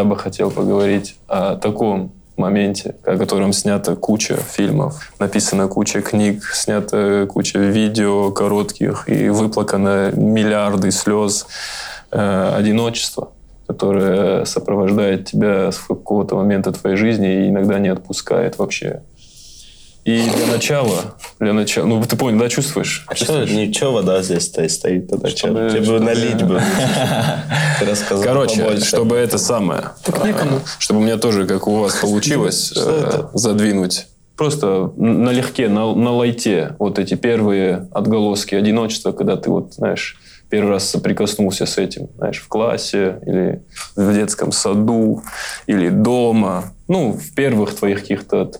Я бы хотел поговорить о таком моменте, о котором снята куча фильмов, написана куча книг, снята куча видео коротких и выплакано миллиарды слез э, одиночества, которое сопровождает тебя с какого-то момента твоей жизни и иногда не отпускает вообще. И для начала, для начала, ну ты понял, да, чувствуешь? А что, ничего, вода здесь стоит, стоит тогда чтобы, Тебе чтобы налить бы. Ты рассказал Короче, побольше. чтобы это самое, так некому. чтобы у меня тоже, как у вас получилось, э, задвинуть просто налегке, на, на лайте вот эти первые отголоски одиночества, когда ты вот, знаешь, первый раз соприкоснулся с этим, знаешь, в классе или в детском саду или дома, ну, в первых твоих каких-то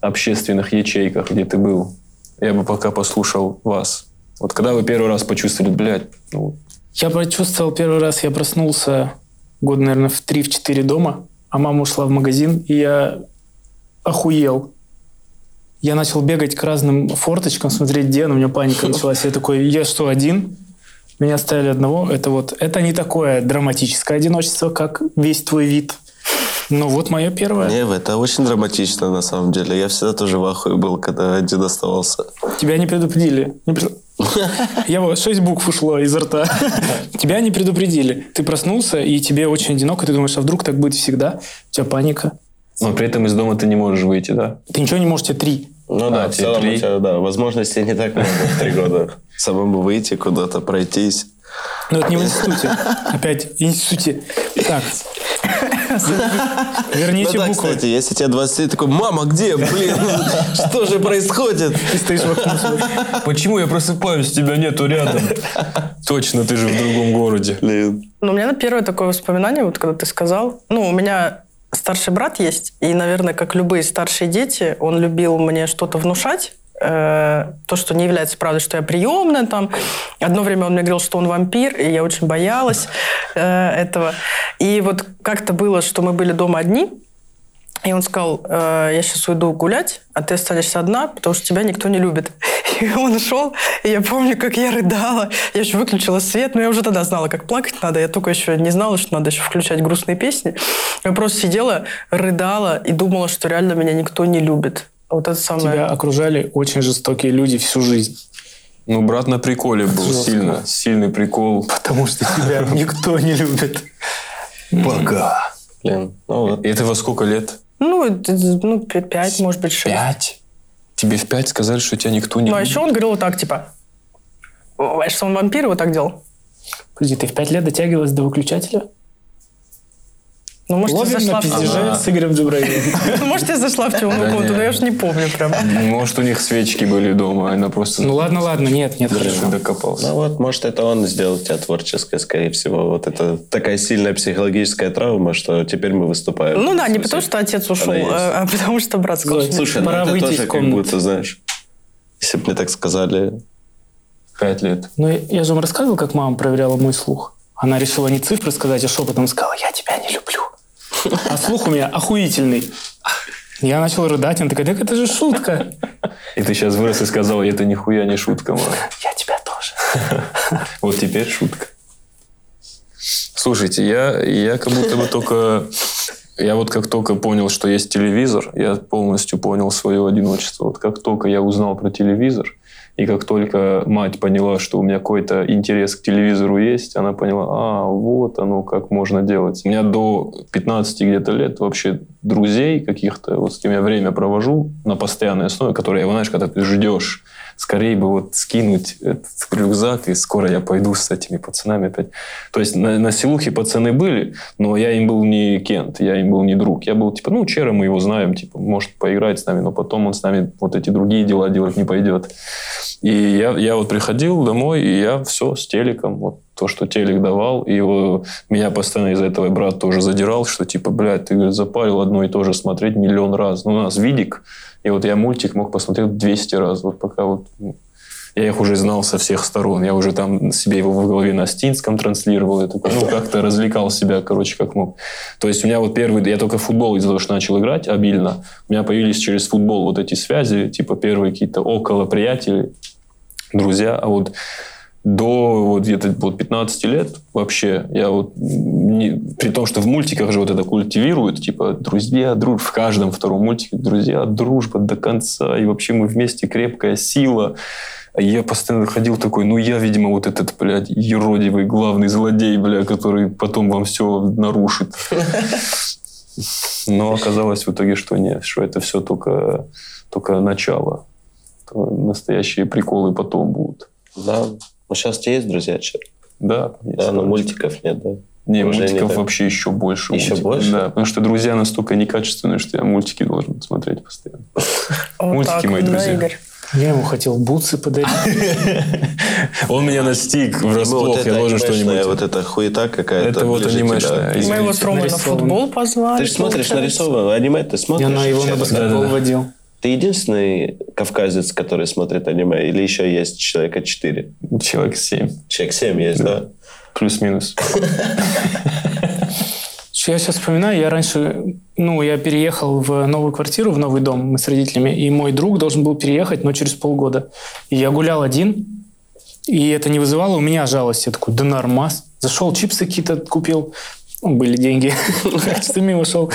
общественных ячейках, где ты был. Я бы пока послушал вас. Вот когда вы первый раз почувствовали, блядь, ну... Я почувствовал первый раз, я проснулся год, наверное, в 3-4 дома, а мама ушла в магазин, и я охуел. Я начал бегать к разным форточкам, смотреть, где, но у меня паника началась. Я такой, я что, один? Меня оставили одного. Это вот, это не такое драматическое одиночество, как весь твой вид – ну вот мое первое. Не, это очень драматично на самом деле. Я всегда тоже в ахуе был, когда один оставался. Тебя не предупредили. Не пред... Я вот шесть букв ушло изо рта. Тебя не предупредили. Ты проснулся, и тебе очень одиноко. Ты думаешь, а вдруг так будет всегда? У тебя паника. Но при этом из дома ты не можешь выйти, да? Ты ничего не можешь, тебе три. Ну а, да, в целом три. у тебя, да, возможностей не так много в три года. Самому выйти куда-то, пройтись. Ну, это не в институте. Опять, в институте. Так, Верните ну, буквы. кстати, если тебе 20 лет, такой, мама, где? Блин, что же происходит? Ты стоишь в окне. Почему я просыпаюсь, тебя нету рядом? Точно, ты же в другом городе. Ну, у меня первое такое воспоминание, вот когда ты сказал. Ну, у меня старший брат есть, и, наверное, как любые старшие дети, он любил мне что-то внушать, э, то, что не является правдой, что я приемная там. Одно время он мне говорил, что он вампир, и я очень боялась э, этого. И вот как-то было, что мы были дома одни, и он сказал, э, я сейчас уйду гулять, а ты останешься одна, потому что тебя никто не любит. И он ушел, и я помню, как я рыдала. Я еще выключила свет, но я уже тогда знала, как плакать надо. Я только еще не знала, что надо еще включать грустные песни. Я просто сидела, рыдала и думала, что реально меня никто не любит. Вот это самое... Тебя окружали очень жестокие люди всю жизнь. Ну, брат на приколе был Жестко. сильно. Сильный прикол. Потому что тебя никто не любит. Пока. Блин. Ну, вот. И это во сколько лет? Ну, ну, пять, может быть, шесть. Пять? Тебе в пять сказали, что тебя никто не Ну, а еще он говорил вот так, типа, что он вампир, вот так делал. Подожди, ты в пять лет дотягивалась до выключателя? Ну, может, Ловим я зашла на пиздеже с Игорем Джабраиловым. Ну, может, я зашла в темную комнату, но я уж не помню прям. Может, у них свечки были дома, она просто... Ну, ладно, ладно, нет, нет, хорошо. докопался. Ну, вот, может, это он сделал тебя творческой, скорее всего. Вот это такая сильная психологическая травма, что теперь мы выступаем. Ну да, не потому, что отец ушел, а, а потому что брат сказал, Слушай, ну это тоже как будто, знаешь, если бы мне так сказали... Пять лет. Ну, я же вам рассказывал, как мама проверяла мой слух. Она решила не цифры сказать, а шепотом сказала, я тебя не люблю. А слух у меня охуительный. Я начал рыдать, он такой, так это же шутка. И ты сейчас вырос и сказал, это нихуя не шутка, мама. Я тебя тоже. Вот теперь шутка. Слушайте, я, я как будто бы только... Я вот как только понял, что есть телевизор, я полностью понял свое одиночество. Вот как только я узнал про телевизор, и как только мать поняла, что у меня какой-то интерес к телевизору есть, она поняла, а, вот оно, как можно делать. У меня до 15 где-то лет вообще друзей каких-то, вот с кем я время провожу на постоянной основе, которые, знаешь, когда ты ждешь скорее бы вот скинуть этот рюкзак, и скоро я пойду с этими пацанами опять. То есть на, на селухе пацаны были, но я им был не Кент, я им был не друг. Я был типа, ну, Чера мы его знаем, типа, может поиграть с нами, но потом он с нами вот эти другие дела делать не пойдет. И я, я вот приходил домой, и я все с телеком, вот то, что телек давал, и его, меня постоянно из-за этого брат тоже задирал, что типа, блядь, ты говорит, запарил одно и то же смотреть миллион раз. Ну, у нас видик, и вот я мультик мог посмотреть 200 раз, вот пока вот ну, я их уже знал со всех сторон. Я уже там себе его в голове на стинском транслировал. Я такой, ну, как-то развлекал себя, короче, как мог. То есть у меня вот первый... Я только футбол из-за того, что начал играть обильно. У меня появились через футбол вот эти связи, типа первые какие-то около приятели, друзья. А вот до вот где-то вот 15 лет вообще я вот не- при том, что в мультиках же вот это культивируют, типа, друзья, дружба, в каждом втором мультике, друзья, дружба до конца, и вообще мы вместе крепкая сила. А я постоянно ходил такой, ну я, видимо, вот этот, блядь, еродивый главный злодей, бля, который потом вам все нарушит. Но оказалось в итоге, что нет, что это все только, только начало. То настоящие приколы потом будут. Да. Ну, сейчас у тебя есть друзья, чё? Да, Да, есть но парочка. мультиков нет, да? Не, Уже мультиков не так. вообще еще больше. Еще мультиков. больше? Да, потому что друзья настолько некачественные, что я мультики должен смотреть постоянно. Мультики мои да, друзья. Игорь? Я ему хотел бутсы подарить. Он меня настиг врасплох, Ну, вот я это должен что-нибудь. вот эта хуета какая-то. Это вот анимешная, Мы его с Ромой на футбол позвали. Ты же смотришь нарисованное аниме, ты смотришь? Я на его на это? баскетбол водил. Ты единственный кавказец, который смотрит аниме? Или еще есть человека четыре? Человек 7. Человек семь есть, да? Плюс-минус. Я сейчас вспоминаю, я раньше, ну, я переехал в новую квартиру, в новый дом, мы с родителями, и мой друг должен был переехать, но через полгода. И я гулял один, и это не вызывало у меня жалости. Я такой, да нормас. Зашел, чипсы какие-то купил, ну, были деньги, что мимо шел.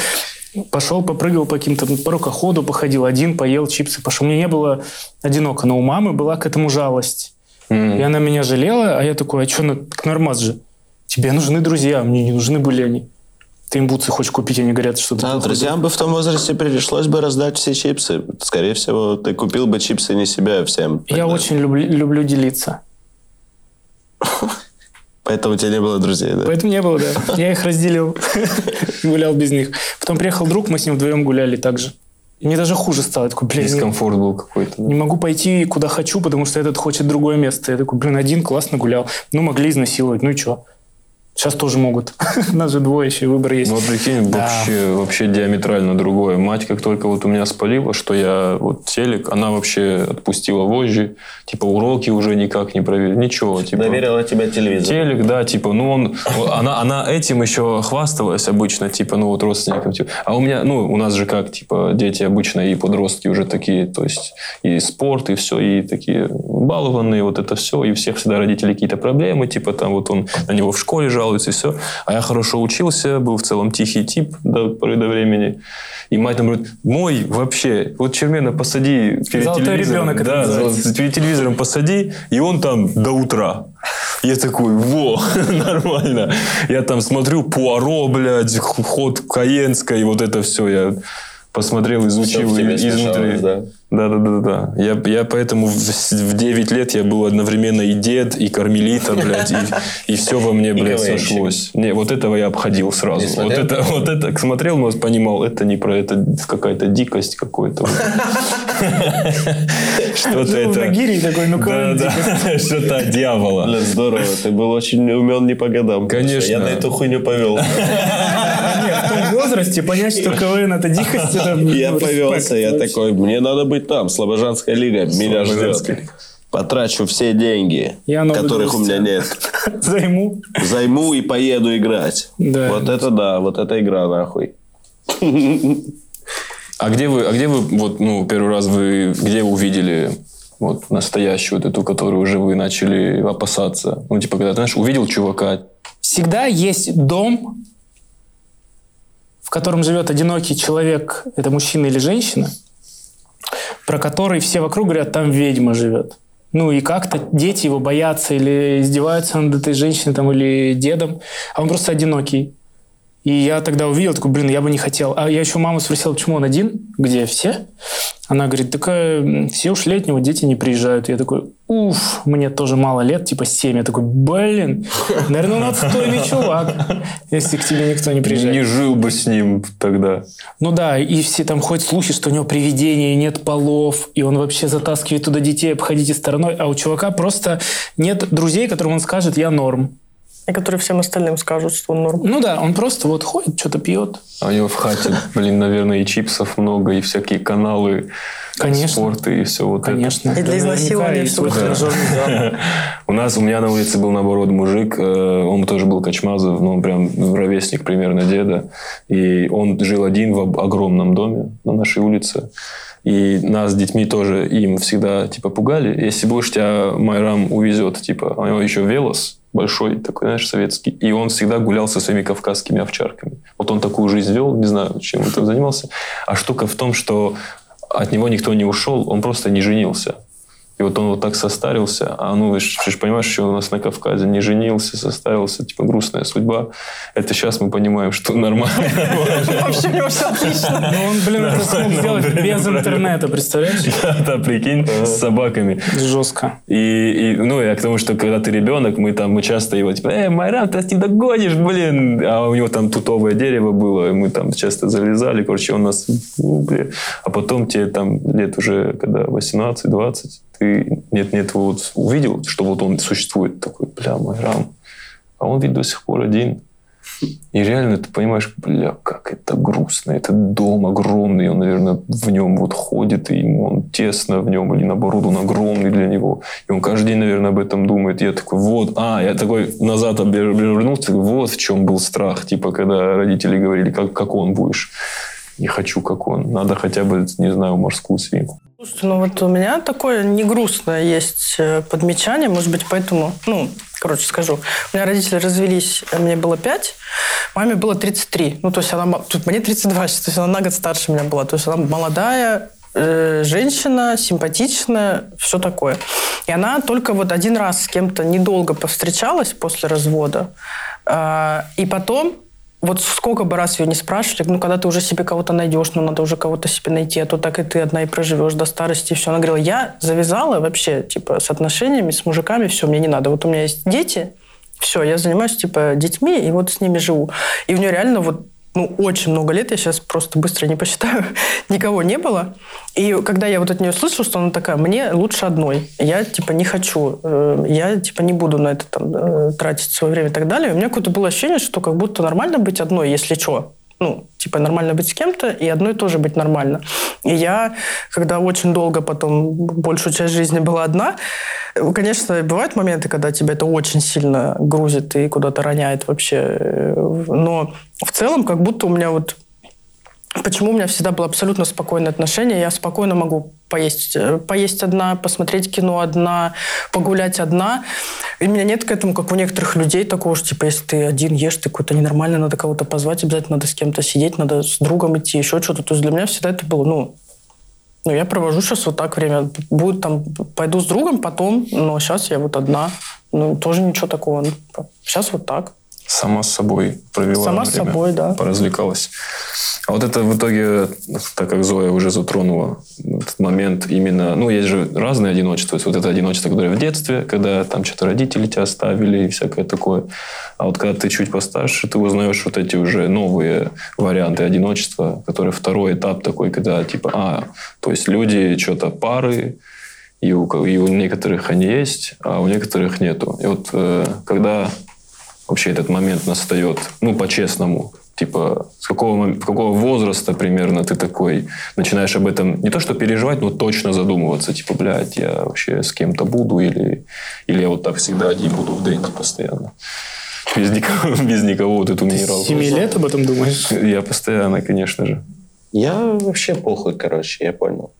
Пошел, попрыгал по каким-то по рукоходу, походил один, поел чипсы, пошел. Мне не было одиноко, но у мамы была к этому жалость. И М. она меня жалела, а я такой, а что, нормас же? Тебе нужны друзья, мне не нужны были они. Ты им бутсы хочешь купить, они говорят, что. Да, друзьям бы в том возрасте пришлось бы раздать все чипсы. Скорее всего, ты купил бы чипсы не себе, а всем. друг. Я тогда. очень люблю, люблю делиться. Поэтому у тебя не было друзей, да? Поэтому не было, да. Я их разделил, гулял без них. Потом приехал друг, мы с ним вдвоем гуляли так же. И мне даже хуже стало. Я такой, блин, Дискомфорт был какой-то. да. не могу пойти куда хочу, потому что этот хочет другое место. Я такой, блин, один классно гулял. Ну, могли изнасиловать, ну и что? Сейчас тоже могут. Нас же двое еще, выбор есть. Ну, вот прикинь, Да. вообще, вообще диаметрально другое. Мать, как только вот у меня спалила, что я вот телек, она вообще отпустила вожжи, типа уроки уже никак не проверила, ничего. Типа, Доверила тебе телевизор. Телек, да, типа, ну он, она, она этим еще хвасталась обычно, типа, ну вот родственникам, типа. А у меня, ну, у нас же как, типа, дети обычно и подростки уже такие, то есть и спорт, и все, и такие балованные, вот это все, и у всех всегда родители какие-то проблемы, типа, там вот он на него в школе жалуется, и все. А я хорошо учился, был в целом тихий тип до поры до времени. И мать нам говорит, мой вообще, вот Чермена посади перед Золотой телевизором. ребенок да, называется. перед телевизором посади, и он там до утра. Я такой, во, нормально. Я там смотрю Пуаро, блядь, ход Каенской, вот это все. Я посмотрел, изучил в тебе изнутри. смешалось, да? Да, да, да, да. Я, я поэтому в, в 9 лет я был одновременно и дед, и кармелита, блядь, и, и все во мне, блядь, сошлось. Не, вот этого я обходил сразу. Не Вот это, вот это смотрел, но понимал, это не про это какая-то дикость какой-то. Что-то в это... Нагире и такой, ну да, что-то от дьявола. Здорово. Ты был очень умен не по годам. Конечно. Я на эту хуйню повел. Возрасте понять, что КВН это дикость, это... Я ну, повелся, я вообще. такой, мне надо быть там, Слобожанская лига, меня Слобожанская ждет. Потрачу все деньги, Я которых у меня нет. Займу. Займу и поеду играть. Да. Вот это да, вот это игра нахуй. А где вы, а где вы, вот, ну, первый раз вы, где увидели вот настоящую вот эту, которую уже вы начали опасаться? Ну, типа, когда, знаешь, увидел чувака, Всегда есть дом, в котором живет одинокий человек, это мужчина или женщина, про который все вокруг говорят, там ведьма живет. Ну и как-то дети его боятся или издеваются над этой женщиной там, или дедом, а он просто одинокий. И я тогда увидел, такой, блин, я бы не хотел. А я еще маму спросил, почему он один, где все? Она говорит, такая, м, все ушли от него, дети не приезжают. Я такой, уф, мне тоже мало лет, типа 7. Я такой, блин, наверное, он отстойный чувак, если к тебе никто не приезжает. не жил бы с ним тогда. Ну да, и все там ходят слухи, что у него привидение, нет полов, и он вообще затаскивает туда детей, обходите стороной, а у чувака просто нет друзей, которым он скажет «я норм». И которые всем остальным скажут, что он норм. Ну да, он просто вот ходит, что-то пьет. А у него в хате, блин, наверное, и чипсов много, и всякие каналы, Конечно. спорты, и все вот Конечно. И для изнасилования это. У нас, у меня на улице был, наоборот, мужик, э, он тоже был Качмазов, ну, он прям ровесник примерно деда, и он жил один в огромном доме на нашей улице, и нас с детьми тоже им всегда, типа, пугали. Если будешь тебя Майрам увезет, типа, у него еще велос большой, такой, знаешь, советский. И он всегда гулял со своими кавказскими овчарками. Вот он такую жизнь вел, не знаю, чем он там занимался. А штука в том, что от него никто не ушел, он просто не женился. И вот он вот так состарился, а ну, ты же понимаешь, что у нас на Кавказе не женился, состарился, типа грустная судьба. Это сейчас мы понимаем, что нормально. Вообще у него все отлично. Ну, он, блин, это смог сделать без интернета, представляешь? Да, прикинь, с собаками. Жестко. И, ну, я к тому, что когда ты ребенок, мы там, мы часто его, типа, эй, Майрам, ты не догонишь, блин. А у него там тутовое дерево было, и мы там часто залезали, короче, он нас, ну, блин. А потом тебе там лет уже, когда 18-20, ты нет-нет вот увидел, что вот он существует, такой, бля, Майрам. А он ведь до сих пор один. И реально ты понимаешь, бля, как это грустно. Это дом огромный, он, наверное, в нем вот ходит, и ему он тесно в нем, или наоборот, он огромный для него. И он каждый день, наверное, об этом думает. Я такой, вот, а, я такой назад вернулся, вот в чем был страх, типа, когда родители говорили, как, как он будешь. Не хочу, как он. Надо хотя бы, не знаю, морскую свинку. Слушайте, ну вот у меня такое не грустное есть э, подмечание, может быть, поэтому, ну, короче, скажу. У меня родители развелись, э, мне было 5, маме было 33. Ну, то есть она, тут мне 32 сейчас, то есть она на год старше меня была. То есть она молодая, э, женщина, симпатичная, все такое. И она только вот один раз с кем-то недолго повстречалась после развода. Э, и потом вот сколько бы раз ее не спрашивали, ну, когда ты уже себе кого-то найдешь, ну, надо уже кого-то себе найти, а то так и ты одна и проживешь до старости, и все. Она говорила, я завязала вообще, типа, с отношениями, с мужиками, все, мне не надо. Вот у меня есть дети, все, я занимаюсь, типа, детьми, и вот с ними живу. И у нее реально вот ну, очень много лет, я сейчас просто быстро не посчитаю, никого не было. И когда я вот от нее слышала, что она такая, мне лучше одной, я, типа, не хочу, э, я, типа, не буду на это там э, тратить свое время и так далее. У меня какое-то было ощущение, что как будто нормально быть одной, если что ну, типа, нормально быть с кем-то, и одной тоже быть нормально. И я, когда очень долго потом, большую часть жизни была одна, конечно, бывают моменты, когда тебя это очень сильно грузит и куда-то роняет вообще. Но в целом, как будто у меня вот Почему у меня всегда было абсолютно спокойное отношение? Я спокойно могу поесть, э, поесть одна, посмотреть кино одна, погулять одна. И у меня нет к этому, как у некоторых людей, такого, что, типа, если ты один ешь, ты какой-то ненормальный, надо кого-то позвать, обязательно надо с кем-то сидеть, надо с другом идти, еще что-то. То есть для меня всегда это было, ну, ну, я провожу сейчас вот так время. Будет там, пойду с другом потом, но сейчас я вот одна. Ну, тоже ничего такого. Сейчас вот так. Сама с собой провела Сама время, с собой, да. Поразвлекалась. А вот это в итоге, так как Зоя уже затронула этот момент именно... Ну, есть же разные одиночества. есть вот это одиночество, которое в детстве, когда там что-то родители тебя оставили и всякое такое. А вот когда ты чуть постарше, ты узнаешь вот эти уже новые варианты одиночества, которые второй этап такой, когда типа, а, то есть люди что-то пары, и у, и у некоторых они есть, а у некоторых нету. И вот э, когда вообще этот момент настает, ну, по-честному, Типа, с какого, с какого возраста примерно ты такой начинаешь об этом не то что переживать, но точно задумываться. Типа, блядь, я вообще с кем-то буду или, или я вот так всегда один буду в денте постоянно. Без никого, без никого вот эту минералку. Семи лет об этом думаешь? Я постоянно, конечно же. Я вообще похуй, короче, я понял.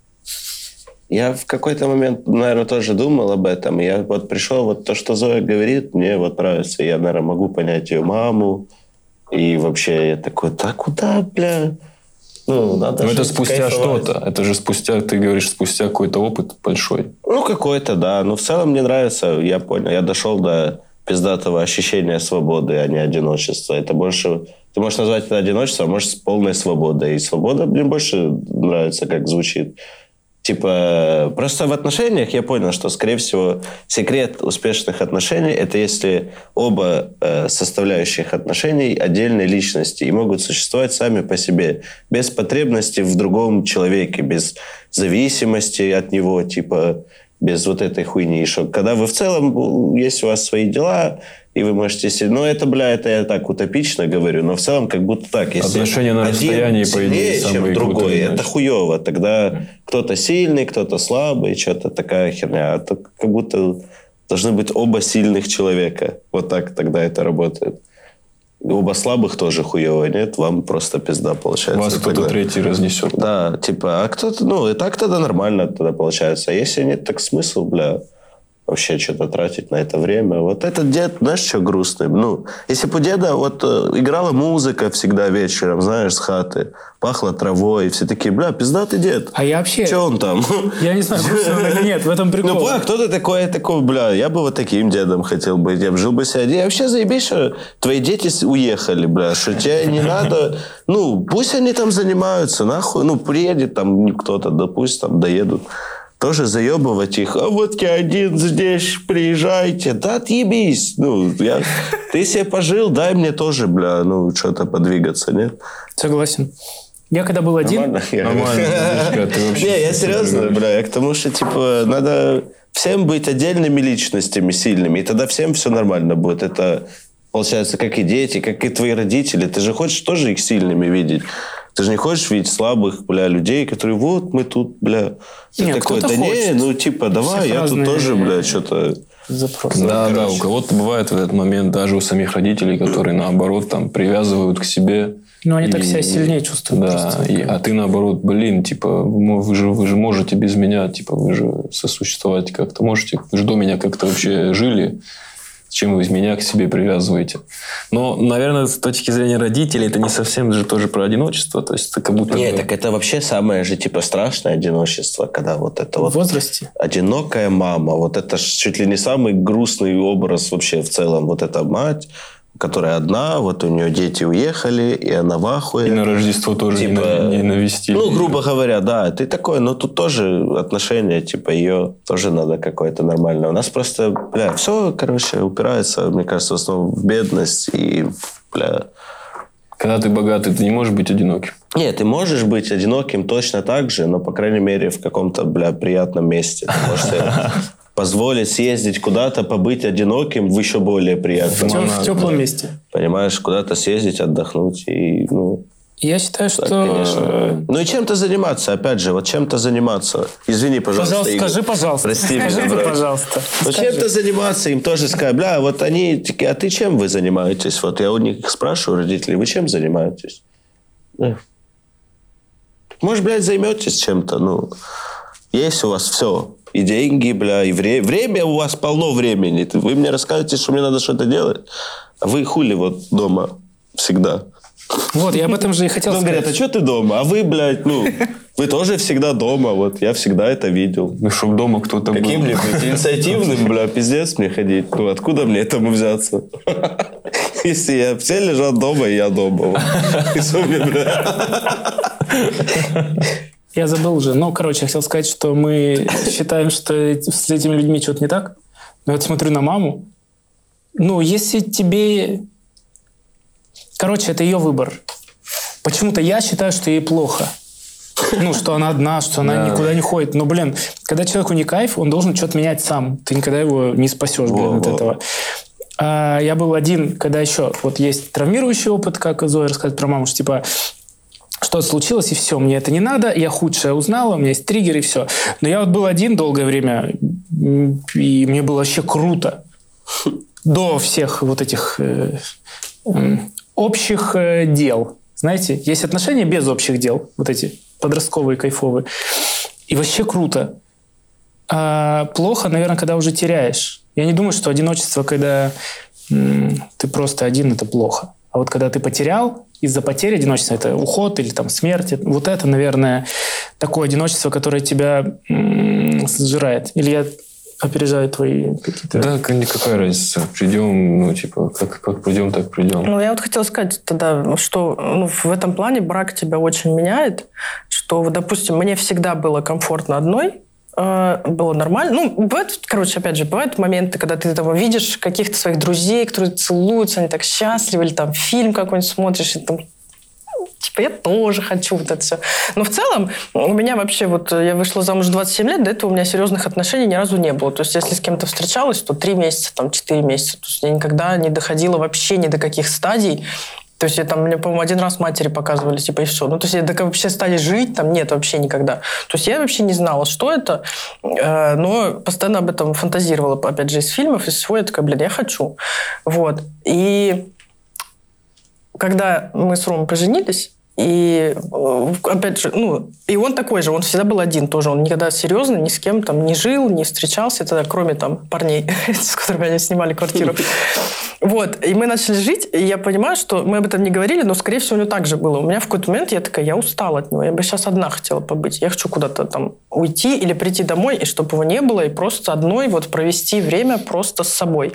Я в какой-то момент, наверное, тоже думал об этом. Я вот пришел, вот то, что Зоя говорит, мне вот нравится. Я, наверное, могу понять ее маму, и вообще я такой, да куда, бля? Ну, надо Но это спустя что-то. Это же спустя, ты говоришь, спустя какой-то опыт большой. Ну, какой-то, да. Но в целом мне нравится, я понял. Я дошел до пиздатого ощущения свободы, а не одиночества. Это больше... Ты можешь назвать это одиночеством, а можешь с полной свободой. И свобода мне больше нравится, как звучит. Типа, просто в отношениях я понял, что, скорее всего, секрет успешных отношений – это если оба э, составляющих отношений отдельные личности и могут существовать сами по себе, без потребности в другом человеке, без зависимости от него, типа, без вот этой хуйни. Что когда вы в целом, есть у вас свои дела, и вы можете себе... Ну, это, бля, это я так утопично говорю, но в целом как будто так. Если Отношения на расстоянии, по идее, чем другой, это хуево. Тогда кто-то сильный, кто-то слабый, что-то такая херня. А то как будто должны быть оба сильных человека. Вот так тогда это работает. Оба слабых тоже хуево, нет? Вам просто пизда получается. Вас кто-то тогда. третий разнесет. Да, типа, а кто-то... Ну, и так тогда нормально тогда получается. А если нет, так смысл, бля... вообще что-то тратить на это время. Вот этот дед, знаешь, что грустный? Ну, если бы у деда вот э, играла музыка всегда вечером, знаешь, с хаты, пахло травой, и все такие, бля, пиздатый дед. А я вообще... Че он там? Я не знаю, грустный или нет, в этом прикол. Ну, понял, кто ты такой, я такой, бля, я бы вот таким дедом хотел быть. Я бы жил бы себе. Я вообще заебись, что твои дети уехали, бля, что тебе не надо. Ну, пусть они там занимаются, нахуй. Ну, приедет там кто-то, да пусть там доедут. Тоже заебывать их. А вот я один здесь, приезжайте. Да отъебись. Ну, я... Ты себе пожил, дай мне тоже, бля, ну, что-то подвигаться, нет? Согласен. Я когда был один, Нормально? Не, я серьезно, бля, я к тому, что, типа, надо всем быть отдельными личностями, сильными, и тогда всем все нормально будет. Это, получается, как и дети, как и твои родители. Ты же хочешь тоже их сильными видеть. Ты же не хочешь видеть слабых, бля, людей, которые, вот, мы тут, бля. Ты Нет, такой, да не, хочет. ну, типа, давай, я тут разные тоже, бля, что-то... запрос. Да, да, короче. у кого-то бывает в этот момент даже у самих родителей, которые наоборот там привязывают к себе. Но они так И- себя сильнее чувствуют Да, просто. и- а ты наоборот, блин, типа, вы же, вы же можете без меня, типа, вы же сосуществовать как-то можете, вы же до меня как-то вообще жили, чем вы из меня к себе привязываете. Но, наверное, с точки зрения родителей, это не совсем же тоже про одиночество, то есть это как будто... Не, бы- так это вообще самое же, типа, страшное одиночество, когда вот это В вот... возрасте. одинокая мама. Вот это ж чуть ли не самый грустный образ вообще в целом. Вот эта мать, которая одна, вот у нее дети уехали, и она в ахуе. И на Рождество тоже не Типа, на- не навестили. Ну, грубо говоря, да, ты такой, но тут тоже отношения, типа, ее тоже надо какое-то нормальное. У нас просто, бля, все, короче, упирается, мне кажется, в основном в бедность и, бля... Когда ты богатый, ты не можешь быть одиноким. Нет, ты можешь быть одиноким точно так же, но, по крайней мере, в каком-то, бля, приятном месте. Ты можешь позволить съездить куда-то, побыть одиноким в еще более В, приятном. в Монада, теплом месте. Понимаешь, куда-то съездить, отдохнуть и, ну, Я считаю, что... так, э, конечно. Ну и чем-то заниматься, опять же, вот чем-то заниматься. Извини, пожалуйста, Пожалуйста, Игорь. скажи, пожалуйста. Прости скажи меня, брат. пожалуйста. Ну, чем-то заниматься, им тоже сказать, бля, вот они такие, а ты чем вы занимаетесь? Вот я у них спрашиваю, родителей, вы чем занимаетесь? Да. Может, блядь, займетесь чем-то, ну, есть у вас все. И деньги, бля, и вре- время у вас полно времени. Вы мне расскажете, что мне надо что-то делать, а вы хули вот дома всегда. Вот, я об этом же и хотел Потом сказать. говорят, а что ты дома? А вы, блядь, ну, вы тоже всегда дома. Вот я всегда это видел. Ну, чтобы дома кто-то был. Каким ли быть инициативным, бля, пиздец мне ходить. Ну, откуда мне этому взяться? Если я все лежат дома, и я дома. И что мне, бля? Я забыл уже. Ну, короче, я хотел сказать, что мы считаем, что с этими людьми что-то не так. Но я вот смотрю на маму. Ну, если тебе... Короче, это ее выбор. Почему-то я считаю, что ей плохо. Ну, что она одна, что она Да. никуда не ходит. Но, блин, когда человеку не кайф, он должен что-то менять сам. Ты никогда его не спасешь, блин, от Во-во. этого. А, я был один, когда еще вот есть травмирующий опыт, как Зоя рассказывает про маму, что типа что-то случилось, и все, мне это не надо, я худшее узнала, у меня есть триггер, и все. Но я вот был один долгое время, и мне было вообще круто. До всех вот этих э, общих э, дел. Знаете, есть отношения без общих дел, вот эти подростковые, кайфовые. И вообще круто. А плохо, наверное, когда уже теряешь. Я не думаю, что одиночество, когда ты просто один, это плохо. А вот когда ты потерял, из-за потери одиночества, это уход или там смерть, вот это, наверное, такое одиночество, которое тебя м, сжирает. Или я опережаю твои какие-то... Да, никакая разница. Придем, ну, типа, как, как придем, так придем. Ну, я вот хотела сказать тогда, что ну, в этом плане брак тебя очень меняет, что, вот, допустим, мне всегда было комфортно одной, было нормально. Ну, бывает, короче, опять же, бывают моменты, когда ты там видишь каких-то своих друзей, которые целуются, они так счастливы, или там фильм какой-нибудь смотришь, и там типа, я тоже хочу вот это все. Но в целом у меня вообще вот, э, я вышла замуж в 27 лет, до этого у меня серьезных отношений ни разу не было. То есть если с кем-то встречалась, то 3 месяца, там 4 месяца. То есть я никогда не доходила вообще ни до каких стадий. То есть я там, мне, по-моему, один раз матери показывали, типа, и все. Ну, то есть я какой вообще стали жить, там нет вообще никогда. То есть я вообще не знала, что это, э, но постоянно об этом фантазировала, опять же, из фильмов, из всего. Я такая, блин, я хочу. Вот. И когда мы с Ромой поженились, И э, опять же, ну, и он такой же, он всегда был один тоже, он никогда серьезно ни с кем там не жил, не встречался, тогда, кроме там парней, с которыми они снимали квартиру. Вот, и мы начали жить, и я понимаю, что мы об этом не говорили, но, скорее всего, у него так же было. У меня в какой-то момент я такая, я устала от него, я бы сейчас одна хотела побыть. Я хочу куда-то там уйти или прийти домой, и чтобы его не было, и просто одной вот провести время просто с собой.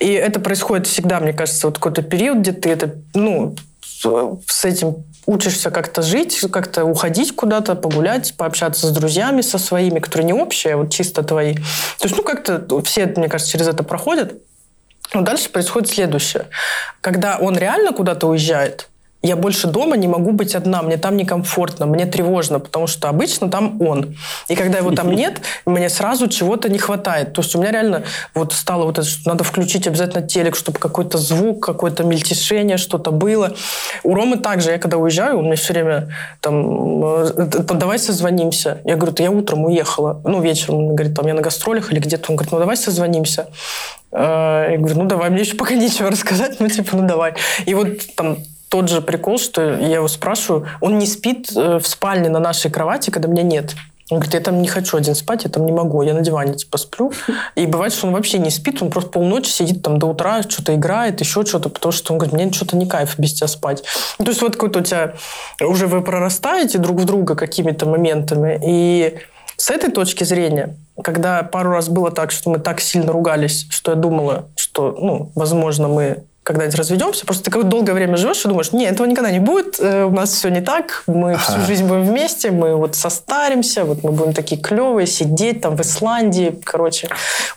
И это происходит всегда, мне кажется, вот какой-то период, где ты это, ну, с этим учишься как-то жить, как-то уходить куда-то, погулять, пообщаться с друзьями со своими, которые не общие, а вот чисто твои. То есть, ну, как-то все, мне кажется, через это проходят. Но дальше происходит следующее. Когда он реально куда-то уезжает, я больше дома не могу быть одна, мне там некомфортно, мне тревожно, потому что обычно там он. И когда его там нет, мне сразу чего-то не хватает. То есть у меня реально вот стало вот это, что надо включить обязательно телек, чтобы какой-то звук, какое-то мельтешение, что-то было. У Ромы также, я когда уезжаю, он мне все время там, «Э, давай созвонимся. Я говорю, я утром уехала, ну, вечером, он говорит, там, я на гастролях или где-то. Он говорит, ну, давай созвонимся. Э, я говорю, ну, давай, мне еще пока нечего рассказать, ну, типа, ну, давай. И вот там тот же прикол, что я его спрашиваю, он не спит э, в спальне на нашей кровати, когда меня нет. Он говорит, я там не хочу один спать, я там не могу, я на диване типа сплю. И бывает, что он вообще не спит, он просто полночи сидит там до утра, что-то играет, еще что-то, потому что он говорит, мне что-то не кайф без тебя спать. Ну, то есть вот какой-то у тебя, уже вы прорастаете друг в друга какими-то моментами, и с этой точки зрения, когда пару раз было так, что мы так сильно ругались, что я думала, что, ну, возможно, мы когда-нибудь разведемся. Просто ты как долгое время живешь и думаешь, нет, этого никогда не будет, э, у нас все не так, мы ага. всю жизнь будем вместе, мы вот состаримся, вот мы будем такие клевые, сидеть там в Исландии, короче,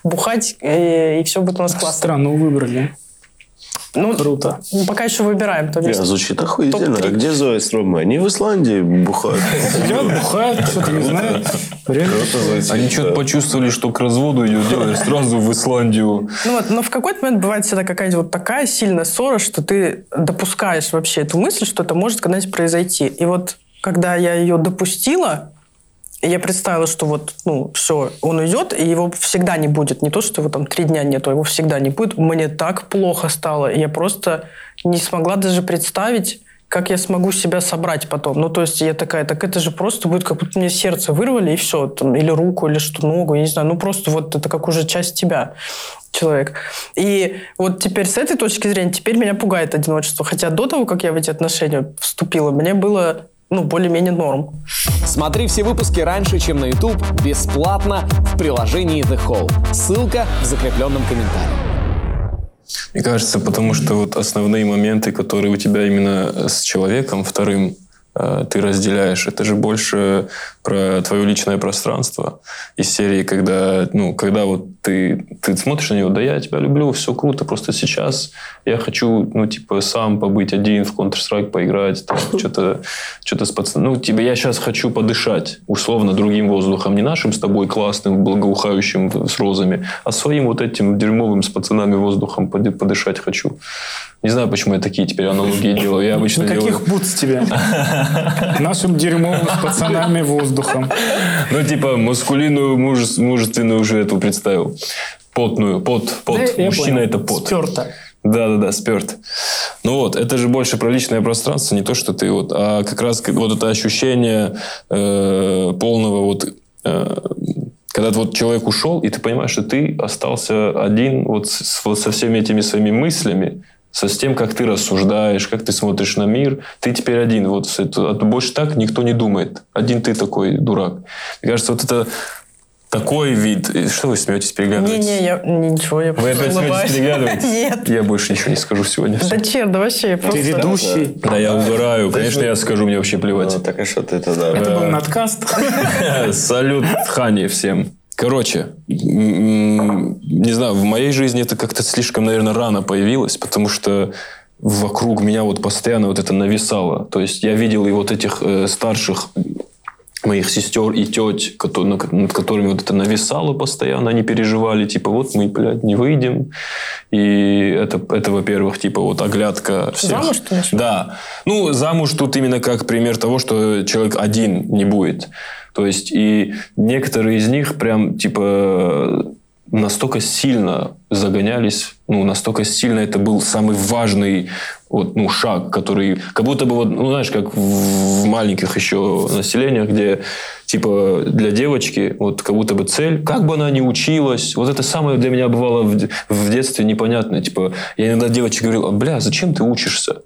бухать, и, э, и все будет у нас классно. Страну выбрали. Ну, Круто. Пока еще выбираем. То есть, звучит охуительно. А где Зоя с Ромой? Они в Исландии бухают. Сидят, бухают, что-то не знаю. Они что-то почувствовали, что к разводу идет дело, сразу в Исландию. Ну вот, но в какой-то момент бывает всегда какая-то вот такая сильная ссора, что ты допускаешь вообще эту мысль, что это может когда-нибудь произойти. И вот когда я ее допустила, я представила, что вот, ну, все, он уйдет, и его всегда не будет. Не то, что его там три дня нету, его всегда не будет. Мне так плохо стало. Я просто не смогла даже представить, как я смогу себя собрать потом. Ну, то есть я такая, так это же просто будет, как будто мне сердце вырвали, и все. Там, или руку, или что, ногу, я не знаю. Ну, просто вот это как уже часть тебя человек. И вот теперь с этой точки зрения, теперь меня пугает одиночество. Хотя до того, как я в эти отношения вступила, мне было ну, более-менее норм. Смотри все выпуски раньше, чем на YouTube, бесплатно в приложении The Hall. Ссылка в закрепленном комментарии. Мне кажется, потому что вот основные моменты, которые у тебя именно с человеком вторым, ты разделяешь. Это же больше про твое личное пространство из серии, когда, ну, когда вот ты, ты смотришь на него, да я тебя люблю, все круто, просто сейчас я хочу, ну, типа, сам побыть один в Counter-Strike поиграть, там, что-то, что-то с пацаном. Ну, типа, я сейчас хочу подышать, условно, другим воздухом, не нашим с тобой классным, благоухающим с розами, а своим вот этим дерьмовым с пацанами воздухом подышать хочу. Не знаю, почему я такие теперь аналогии делаю. Я обычно Каких делаю... бутс тебе? Нашим дерьмовым с пацанами воздухом. Ну, типа, маскулинную, мужественную уже эту представил. Потную, пот, пот. Мужчина это пот. Сперто. Да, да, да, сперт. Ну вот, это же больше про личное пространство, не то, что ты вот, а как раз вот это ощущение э, полного вот, э, когда вот человек ушел, и ты понимаешь, что ты остался один вот, с, вот со всеми этими своими мыслями, со с тем, как ты рассуждаешь, как ты смотришь на мир. Ты теперь один. Вот это, а больше так никто не думает. Один ты такой дурак. Мне кажется, вот это такой вид. Что вы смеетесь, переглядываетесь? Не-не, я ничего, я Вы опять смеетесь, переглядываетесь? Нет. Я больше ничего не скажу сегодня. Да черт, да вообще, я просто... Ты ведущий. Да, я угораю. Конечно, я скажу, мне вообще плевать. Ну, так а что ты тогда? Это был надкаст. Салют Хане всем. Короче, не знаю, в моей жизни это как-то слишком, наверное, рано появилось, потому что вокруг меня вот постоянно вот это нависало. То есть я видел и вот этих э, старших моих сестер и теть, над которыми вот это нависало постоянно, они переживали, типа, вот мы, блядь, не выйдем. И это, это во-первых, типа, вот оглядка всех. Замуж ты Да. Ну, замуж тут именно как пример того, что человек один не будет. То есть, и некоторые из них прям, типа, настолько сильно загонялись, ну, настолько сильно это был самый важный вот, ну, шаг, который как будто бы, вот, ну, знаешь, как в маленьких еще населениях, где, типа, для девочки, вот, как будто бы цель, как бы она ни училась, вот это самое для меня бывало в, в детстве непонятно, типа, я иногда девочке говорил, «А, бля, зачем ты учишься?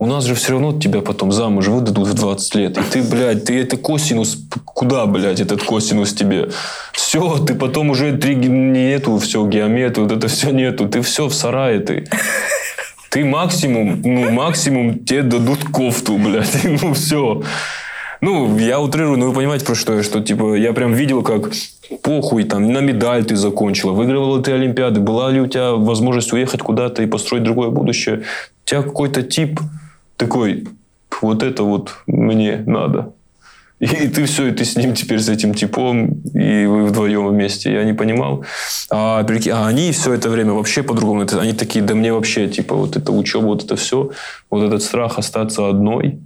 У нас же все равно тебя потом замуж выдадут в 20 лет. И ты, блядь, ты это косинус... Куда, блядь, этот косинус тебе? Все, ты потом уже три нету, все, геометрию, вот это все нету. Ты все в сарае ты. Ты максимум, ну, максимум тебе дадут кофту, блядь. Ну, все. Ну, я утрирую, но вы понимаете, про что я, что, типа, я прям видел, как похуй, там, на медаль ты закончила, выигрывала ты Олимпиады, была ли у тебя возможность уехать куда-то и построить другое будущее. У тебя какой-то тип такой, вот это вот мне надо. И, ты все, и ты с ним теперь, с этим типом, и вы вдвоем вместе. Я не понимал. А, а они все это время вообще по-другому. Они такие, да мне вообще, типа, вот это учеба, вот это все. Вот этот страх остаться одной,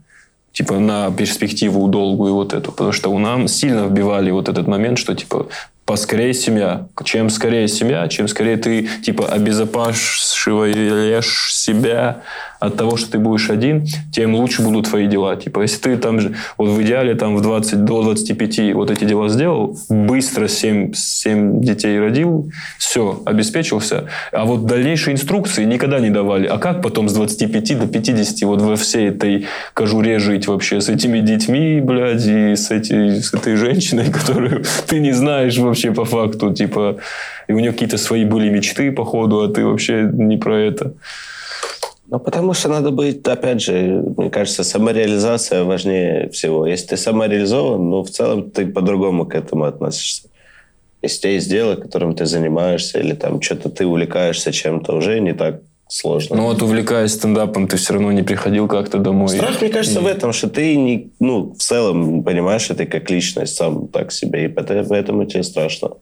типа, на перспективу долгую вот эту. Потому что у нам сильно вбивали вот этот момент, что, типа, поскорее семья. Чем скорее семья, чем скорее ты, типа, обезопасиваешь себя от того, что ты будешь один, тем лучше будут твои дела. Типа, если ты там же, вот в идеале там в 20 до 25 вот эти дела сделал, быстро 7, 7 детей родил, все, обеспечился. А вот дальнейшие инструкции никогда не давали. А как потом с 25 до 50 вот во всей этой кожуре жить вообще с этими детьми, блядь, и с, этой, с этой женщиной, которую ты не знаешь вообще по факту, типа, и у нее какие-то свои были мечты, походу, а ты вообще не про это. Ну, потому что надо быть, опять же, мне кажется, самореализация важнее всего. Если ты самореализован, ну, в целом ты по-другому к этому относишься. Если есть дело, которым ты занимаешься, или там что-то ты увлекаешься чем-то, уже не так сложно. Но вот увлекаясь стендапом, ты все равно не приходил как-то домой. Страх, мне кажется, в этом, что ты не, ну, в целом понимаешь, что ты как личность сам так себе, и поэтому тебе страшно.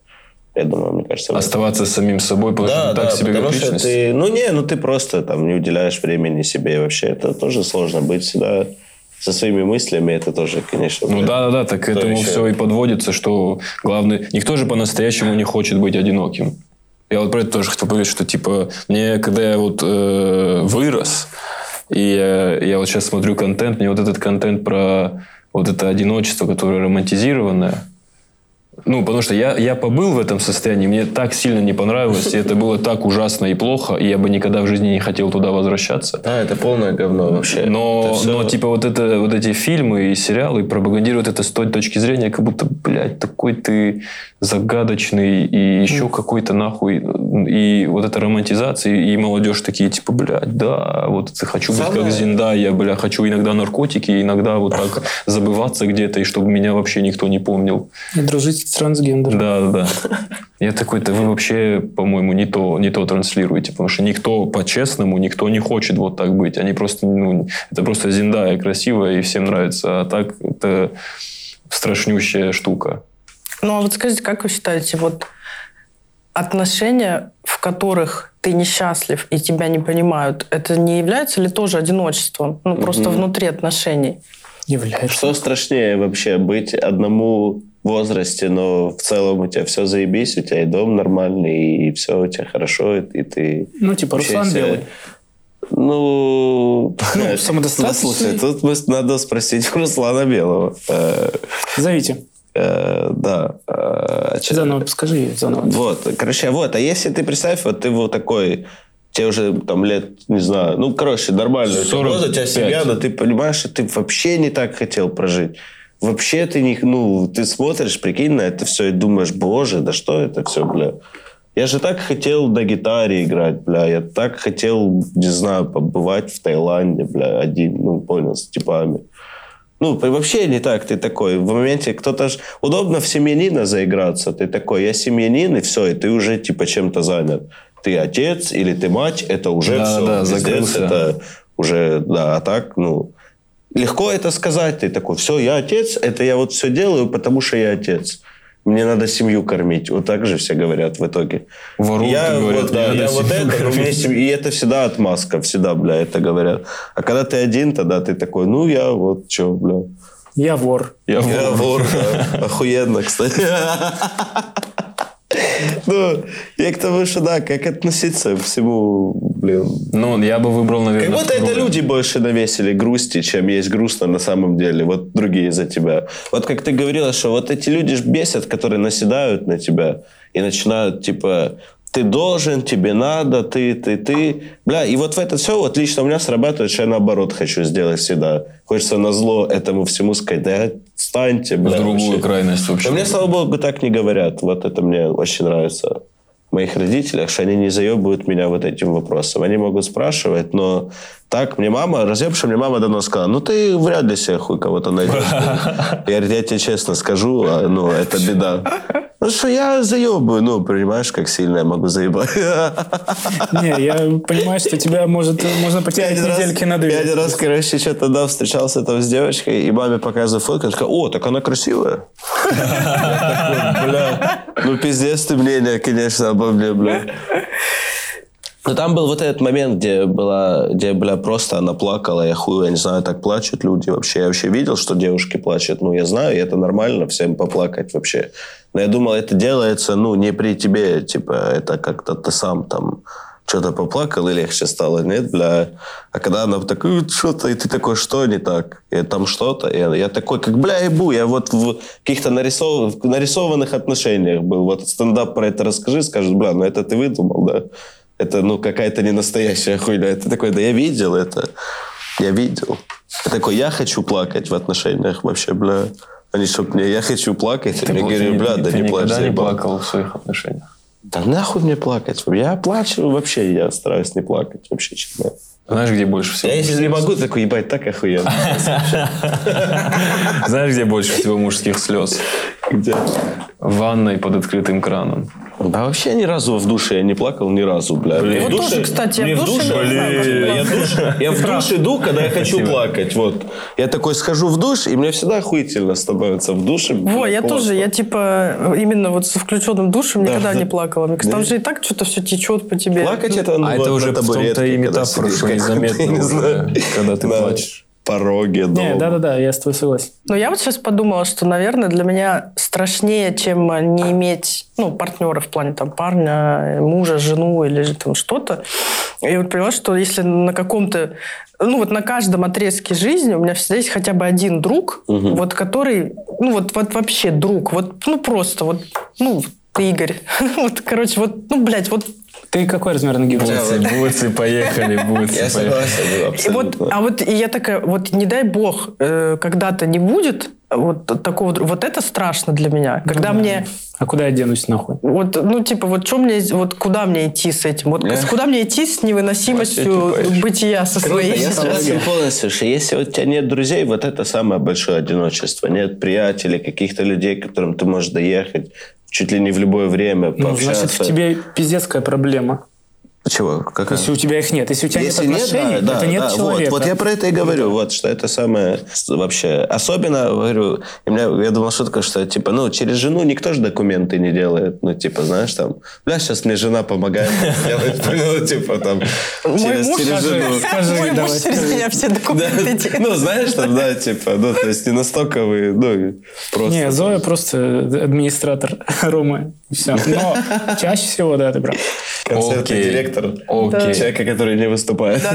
Я думаю, мне кажется. Оставаться самим собой, потому что Да, так да, себе потому как личность. ты, ну не, ну ты просто там не уделяешь времени себе и вообще. Это тоже сложно быть всегда со своими мыслями. Это тоже, конечно. Ну блин, да, да, да, так к то этому еще. все и подводится, что главное, никто же по-настоящему не хочет быть одиноким. Я вот про это тоже хотел powiedziать, что типа мне, когда я вот э, вырос, и я, я вот сейчас смотрю контент, мне вот этот контент про вот это одиночество, которое романтизированное, ну, потому что я, я побыл в этом состоянии, мне так сильно не понравилось, и это было так ужасно и плохо, и я бы никогда в жизни не хотел туда возвращаться. Да, это полное говно вообще. Но, всё- но типа вот, это, вот эти фильмы и сериалы пропагандируют это с той точки зрения, как будто, блядь, такой ты загадочный и еще какой-то нахуй. И вот эта романтизация, и молодежь такие, типа, блядь, да, вот хочу быть Самое- как Зинда, я, бля, хочу иногда наркотики, иногда вот так забываться где-то, и чтобы меня вообще никто не помнил. И дружить с трансгендером. Да, да, да. Я такой, да вы вообще, по-моему, не то, не то транслируете, потому что никто по-честному, никто не хочет вот так быть. Они просто, ну, это просто зиндая красивая и всем нравится, а так это страшнющая штука. Ну, а вот скажите, как вы считаете, вот отношения, в которых ты несчастлив и тебя не понимают, это не является ли тоже одиночеством? Ну, просто внутри отношений. Является. Что страшнее вообще, быть одному возрасте, но в целом у тебя все заебись, у тебя и дом нормальный, и все у тебя хорошо, и, и ты... Ну, типа Руслан себя- Белый. Ну, Ну, самодостаточный. Слушай, тут мы- надо спросить Руслана Белого. Э, Зовите. э, Да. э, чё- Заново скажи заново. Вот, короче, вот, а если ты представь, вот ты вот такой, тебе уже там лет, не знаю, ну, короче, нормально, у тебя 45. возраст, у тебя семья, но ты понимаешь, что ты вообще не так хотел прожить. Вообще ты не, ну, ты смотришь, прикинь на это все и думаешь, боже, да что это все, бля. Я же так хотел на гитаре играть, бля. Я так хотел, не знаю, побывать в Таиланде, бля, один, ну, понял, с типами. Ну, вообще не так. Ты такой, в моменте кто-то ж... Удобно в семьянина заиграться. Ты такой, я семьянин, и все, и ты уже типа чем-то занят. Ты отец или ты мать, это уже Да, все. да, пиздец, закрылся. Это уже, да, а так, ну... Легко это сказать. Ты такой, все, я отец, это я вот все делаю, потому что я отец. Мне надо семью кормить. Вот так же все говорят в итоге. Воруют, я говорят, вот, да, мне я вот это, но у меня семья- и это всегда отмазка, всегда, бля, это говорят. А когда ты один, тогда ты такой, ну, я вот что, бля. Я вор. Я Я вор. вор, да. Охуенно, кстати. Ну, я к тому, что да, как относиться к всему, блин. Ну, я бы выбрал, наверное... Как будто это люди больше навесили грусти, чем есть грустно на самом деле. Вот другие за тебя. Вот как ты говорила, что вот эти люди ж бесят, которые наседают на тебя и начинают, типа, ты должен, тебе надо, ты, ты, ты. Бля, и вот в это все вот лично у меня срабатывает, что я наоборот хочу сделать всегда. Хочется на зло этому всему сказать, да станьте, В бля. другую вообще». крайность вообще. Но мне, слава богу, так не говорят. Вот это мне очень нравится в моих родителях, что они не заебывают меня вот этим вопросом. Они могут спрашивать, но так мне мама, разъебша мне мама давно сказала, ну ты вряд ли себе хуй кого-то найдешь. Я тебе честно скажу, а, ну это беда. Что я заебываю, ну понимаешь, как сильно я могу заебать. Не, я понимаю, что тебя может, можно потерять Пять раз- недельки на две. Я один раз, короче, что-то да, встречался там с девочкой, и маме показываю фотку, она такая, о, так она красивая. Такой, бля, ну пиздец ты мнение, конечно, обо мне, бля. Но там был вот этот момент, где была, где, бля, просто она плакала, я хуй, я не знаю, так плачут люди вообще. Я вообще видел, что девушки плачут, ну, я знаю, и это нормально, всем поплакать вообще. Но я думал, это делается, ну, не при тебе, типа, это как-то ты сам там что-то поплакал и легче стало, нет, бля. А когда она такая, что-то, и ты такой, что не так? И там что-то, и я, такой, как, бля, ебу, я вот в каких-то нарисов... нарисованных отношениях был. Вот стендап про это расскажи, скажут, бля, ну это ты выдумал, да? Это, ну, какая-то не настоящая хуйня. Это такой, да я видел это. Я видел. Я такой, я хочу плакать в отношениях вообще, бля. Они чтоб мне, я хочу плакать. Ты, я говорю, бля, да ты не плачь, никогда не заебал». плакал в своих отношениях? Да нахуй мне плакать? Я плачу вообще, я стараюсь не плакать вообще, честно. Знаешь, где больше всего? Я если не могу, такой, ебать, так охуенно. Знаешь, где больше всего мужских слез? Где? В ванной под открытым краном. Да вообще ни разу в душе я не плакал, ни разу, бля. Вот в тоже, кстати, я мне в душе как я, в душ- я в душ иду, когда я хочу плакать, вот. Я такой схожу в душ, и мне всегда охуительно становится в душе. Во, я тоже, я типа именно вот с включенным душем Да, никогда да. не плакала. Мне кажется, там же и так что-то все течет по тебе. Плакать это, ну, а вот это уже в том-то и когда метафора, что незаметно когда ты плачешь. Пороге Не, дома. да-да-да, я с тобой согласен. Но я вот сейчас подумала, что, наверное, для меня страшнее, чем э, не иметь ну, партнера в плане там, парня, мужа, жену или же там что-то. И вот поняла, что если на каком-то, ну вот на каждом отрезке жизни у меня всегда есть хотя бы один друг, вот который, ну вот, вот вообще друг, вот ну просто вот, ну ты, Игорь, вот, короче, вот, ну, блядь, вот Ты какой размер ноги? Буцы, буцы, поехали, буцы, Я поехали. согласен, вот, а вот я такая, вот не дай бог, э, когда-то не будет вот такого, вот это страшно для меня, когда мне А куда я денусь нахуй? вот, ну типа вот что мне, вот куда мне идти с этим, вот Да. куда мне идти с невыносимостью типа, бытия со Круто, своей я согласен полностью, что если у тебя нет друзей, вот это самое большое одиночество. Нет приятелей, каких-то людей, к которым ты можешь доехать чуть ли не в любое время, Ну, значит, в тебе пиздецкая проблема. Чего? Какая? Если у тебя их нет. Если у тебя Если нет нет, отношений, да, это да, нет да, человека. Вот, вот я про это и говорю, вот, что это самое вообще. Особенно, говорю, у меня, я думал, что такое, что, типа, ну, через жену никто же документы не делает. Ну, типа, знаешь, там, бля, сейчас мне жена помогает ну, типа, там, через, муж, через скажи, жену. мой муж через меня все Да, документы делает. ну, знаешь, там, да, типа, ну, то есть не настолько вы, ну, просто... Не, Зоя просто администратор Ромы. Все. Но чаще всего, да, ты прав. Концертный Окей. директор. Окей. Человека, который не выступает.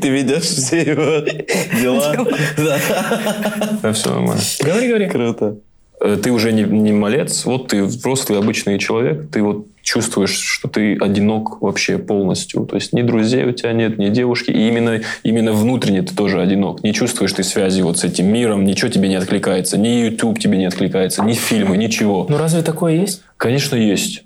Ты ведешь все его дела. Да. Да, все нормально. Говори, говори. Круто. Э, Ты уже не, не малец, вот ты взрослый обычный человек, ты вот чувствуешь, что ты одинок вообще полностью. То есть ни друзей у тебя нет, ни девушки. И именно, именно внутренне ты тоже одинок. Не чувствуешь ты связи вот с этим миром, ничего тебе не откликается. Ни YouTube тебе не откликается, ни фильмы, ничего. Ну, разве такое есть? Конечно, есть.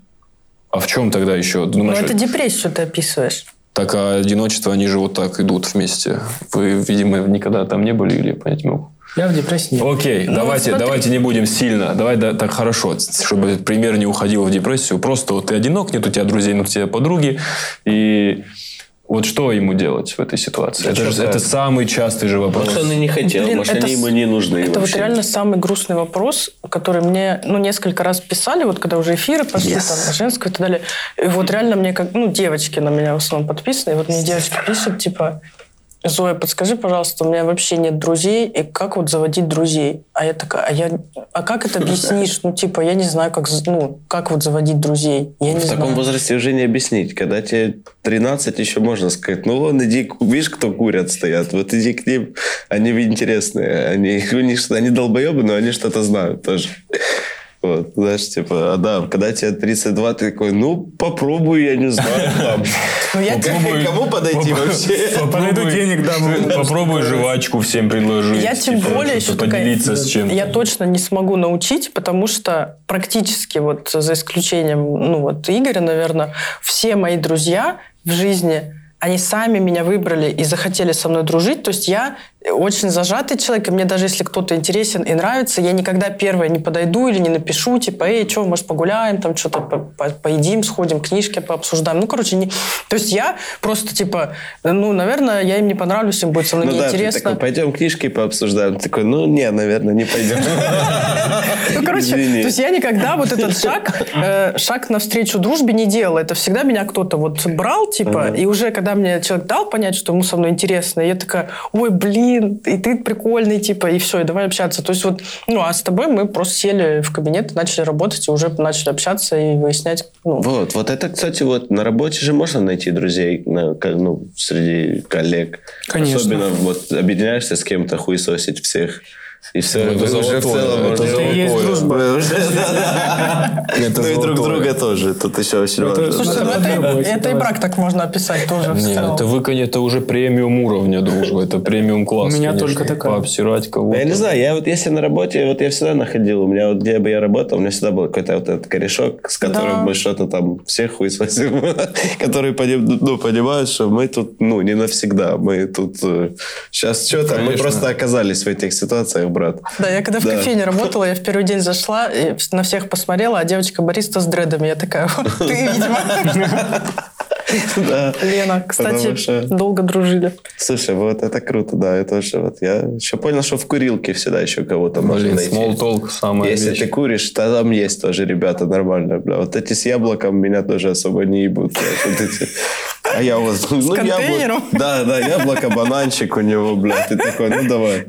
А в чем тогда еще? Ну, Думаешь, это депрессию ты описываешь. Так, а одиночество, они же вот так идут вместе. Вы, видимо, никогда там не были или понять не могу. Я в депрессии не Окей, давайте, смотри. давайте не будем сильно. Давай да, так хорошо, чтобы пример не уходил в депрессию. Просто вот ты одинок, нет у тебя друзей, нет у тебя подруги. И вот что ему делать в этой ситуации? Да это, же- это самый частый же вопрос. Может, он и не хотел, Блин, может, это они ему не нужны Это вот вообще. реально самый грустный вопрос, который мне ну, несколько раз писали, вот когда уже эфиры пошли, Yes. там, женское и так далее. И вот реально мне как, ну, девочки на меня в основном подписаны, и вот мне девочки пишут, типа, Зоя, подскажи, пожалуйста, у меня вообще нет друзей, и как вот заводить друзей? А я такая, а, я, а как это объяснишь? Ну, типа, я не знаю, как, ну, как вот заводить друзей. Я не В таком знаю. возрасте уже не объяснить. Когда тебе 13, еще можно сказать, ну вон, иди, видишь, кто курят стоят, вот иди к ним, они интересные, они, у них они долбоебы, но они что-то знают тоже. Вот, знаешь, типа, а да, когда тебе 32, ты такой, ну, попробуй, я не знаю, там. Ну, я Кому подойти вообще? Подойду денег дам. Попробуй жвачку всем предложить. Я тем типа, более еще поделиться с чем-то. я точно не смогу научить, потому что практически вот за исключением, ну вот Игоря, наверное, все мои друзья в жизни, они сами меня выбрали и захотели со мной дружить. То есть я очень зажатый человек, и мне даже если кто-то интересен и нравится, я никогда первая не подойду или не напишу, типа, эй, что, может, погуляем, там что-то по- по- поедим, сходим, книжки пообсуждаем. Ну, короче, не... То есть я просто, типа, ну, наверное, я им не понравлюсь, им будет со мной Ну да, неинтересно. такой, пойдем книжки пообсуждаем. Ты такой, ну, не, наверное, не пойдем. Ну, короче, то есть я никогда вот этот шаг, э, шаг навстречу дружбе не делала. Это всегда меня кто-то вот брал, типа, и уже когда мне человек дал понять, что ему со мной интересно, я такая, ой, блин, и ты прикольный, типа, и все, и давай общаться. То есть вот, ну, а с тобой мы просто сели в кабинет, начали работать, и уже начали общаться и выяснять, ну, Вот, вот это, кстати, вот на работе же можно найти друзей, на- как, ну, среди коллег. Конечно. Особенно вот объединяешься с кем-то, хуесосить всех. И все, Ну, это вы уже в целом это уже- золотое. есть дружба. Это Ну и друг друга тоже. Тут еще очень важно. Слушайте, ну это это, это и брак так можно описать тоже в целом. это вы, конечно, это уже премиум уровня дружбы, это премиум класс. У меня только такая. Пообсирать кого-то. Я не знаю, я вот если на работе, вот я всегда находил, у меня вот где бы я работал, у меня всегда был какой-то вот этот корешок, с которым мы что-то там всех хуесосим, которые поним- ну, понимают, что мы тут, ну, не навсегда, мы тут сейчас что-то, мы просто оказались в этих ситуациях, брат. Да, я когда в Да. кофейне работала, я в первый день зашла, и на всех посмотрела, а девочка бариста с дредами. Я такая, «Вот ты, видимо. Да. Лена, кстати, что- долго дружили. Слушай, вот это круто, да, это тоже вот я еще понял, что в курилке всегда еще кого-то можно найти. small talk самая Если вещь. ты куришь, то там есть тоже ребята нормально, бля. Вот эти с яблоком меня тоже особо не ебут. блядь. А я вот... ну, яблоко- контейнером? Да, да, яблоко, бананчик у него, бля. Ты такой, ну давай.